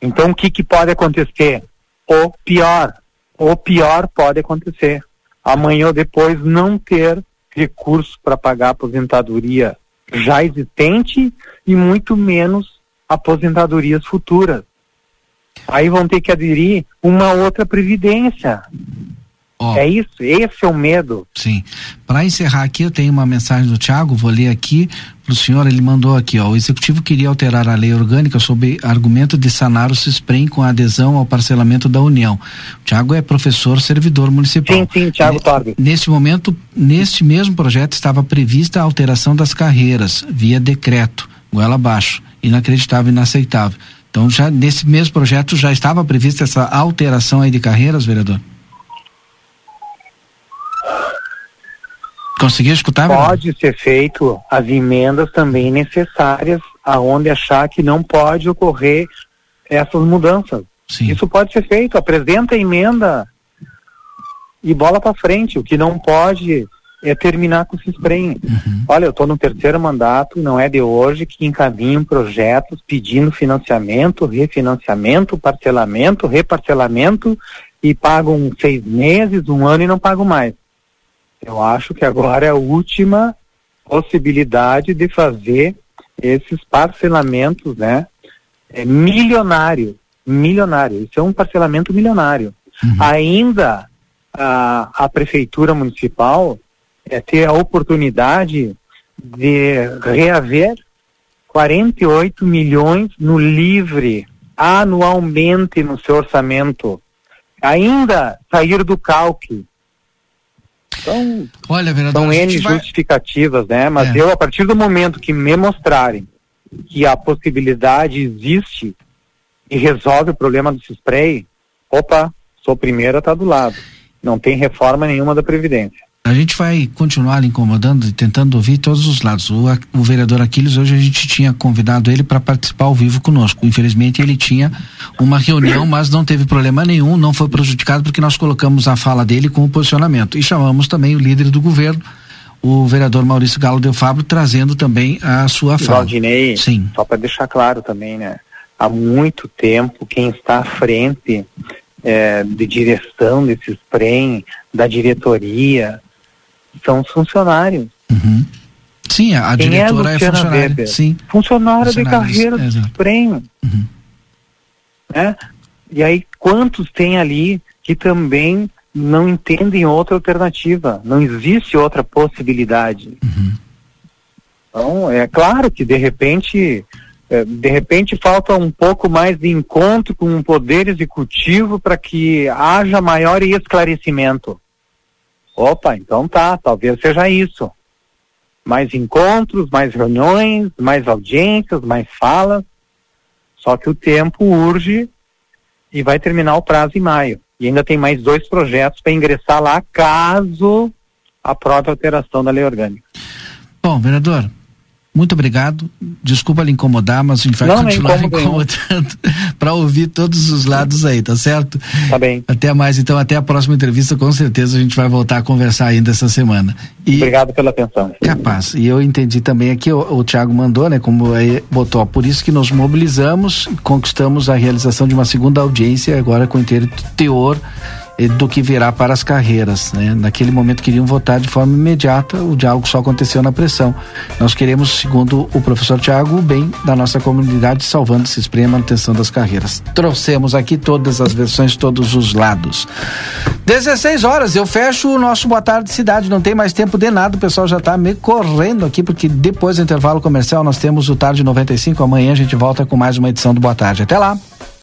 Então o que, que pode acontecer? O pior, o pior pode acontecer. Amanhã ou depois não ter recurso para pagar a aposentadoria já existente e muito menos aposentadorias futuras. Aí vão ter que aderir uma outra previdência. É isso, esse é o medo. Sim. Para encerrar aqui, eu tenho uma mensagem do Tiago, vou ler aqui para o senhor. Ele mandou aqui: ó, o executivo queria alterar a lei orgânica sob argumento de sanar o CISPREM com a adesão ao parcelamento da União. O Tiago é professor servidor municipal. Sim, sim, Tiago Torbe. Neste momento, neste mesmo projeto, estava prevista a alteração das carreiras via decreto, goela abaixo. Inacreditável, inaceitável. Então, já nesse mesmo projeto já estava prevista essa alteração aí de carreiras, vereador? Conseguiu escutar? Pode ser feito as emendas também necessárias aonde achar que não pode ocorrer essas mudanças. Isso pode ser feito. Apresenta a emenda e bola para frente. O que não pode é terminar com esse spray. Olha, eu estou no terceiro mandato, não é de hoje, que encaminham projetos pedindo financiamento, refinanciamento, parcelamento, reparcelamento e pagam seis meses, um ano e não pagam mais. Eu acho que agora é a última possibilidade de fazer esses parcelamentos, né? É milionário, milionário. Isso é um parcelamento milionário. Ainda a, a prefeitura municipal é ter a oportunidade de reaver 48 milhões no livre anualmente no seu orçamento. Ainda sair do calque. Então, Olha, vereador, são N vai- justificativas, né? Mas É. eu, a partir do momento que me mostrarem que a possibilidade existe e resolve o problema do spray, opa, sou primeira, tá do lado. Não tem reforma nenhuma da Previdência. A gente vai continuar incomodando e tentando ouvir todos os lados. O, o vereador Aquiles, hoje a gente tinha convidado ele para participar ao vivo conosco. Infelizmente, ele tinha uma reunião, mas não teve problema nenhum, não foi prejudicado porque nós colocamos a fala dele com o posicionamento. E chamamos também o líder do governo, o vereador Maurício Galo Del Fabro, trazendo também a sua fala. Valdinei, Sim. só para deixar claro também, né? Há muito tempo quem está à frente eh, de direção desse spray, da diretoria, são os funcionários. Sim, a, a diretora é, é, funcionária. Weber? Sim. Funcionária de carreira do. Supremo. Né? E aí, quantos tem ali que também não entendem outra alternativa? Não existe outra possibilidade. Então, é claro que de repente, eh, de repente falta um pouco mais de encontro com o poder executivo para que haja maior esclarecimento. Opa, então tá, talvez seja isso. Mais encontros, mais reuniões, mais audiências, mais falas. Só que o tempo urge e vai terminar o prazo em maio. E ainda tem mais dois projetos para ingressar lá caso a alteração da lei orgânica. Bom, vereador, muito obrigado. Desculpa lhe incomodar, mas a gente vai Não, continuar incomodando para ouvir todos os lados aí, tá certo? Tá bem. Até mais, então, até a próxima entrevista, com certeza a gente vai voltar a conversar ainda essa semana. E Obrigado pela atenção. capaz. E eu entendi também aqui, o, o Tiago mandou, né, como aí botou, por isso que nos mobilizamos, conquistamos a realização de uma segunda audiência, agora com inteiro teor do que virá para as carreiras, né? Naquele momento queriam votar de forma imediata, o diálogo só aconteceu na pressão. Nós queremos, segundo o professor Tiago, o bem da nossa comunidade, salvando esse espreme e manutenção das carreiras. Trouxemos aqui todas as versões, todos os lados. 16 horas, eu fecho o nosso Boa Tarde Cidade, não tem mais tempo de nada, o pessoal já está me correndo aqui, porque depois do intervalo comercial nós temos o Tarde 95, amanhã a gente volta com mais uma edição do Boa Tarde. Até lá!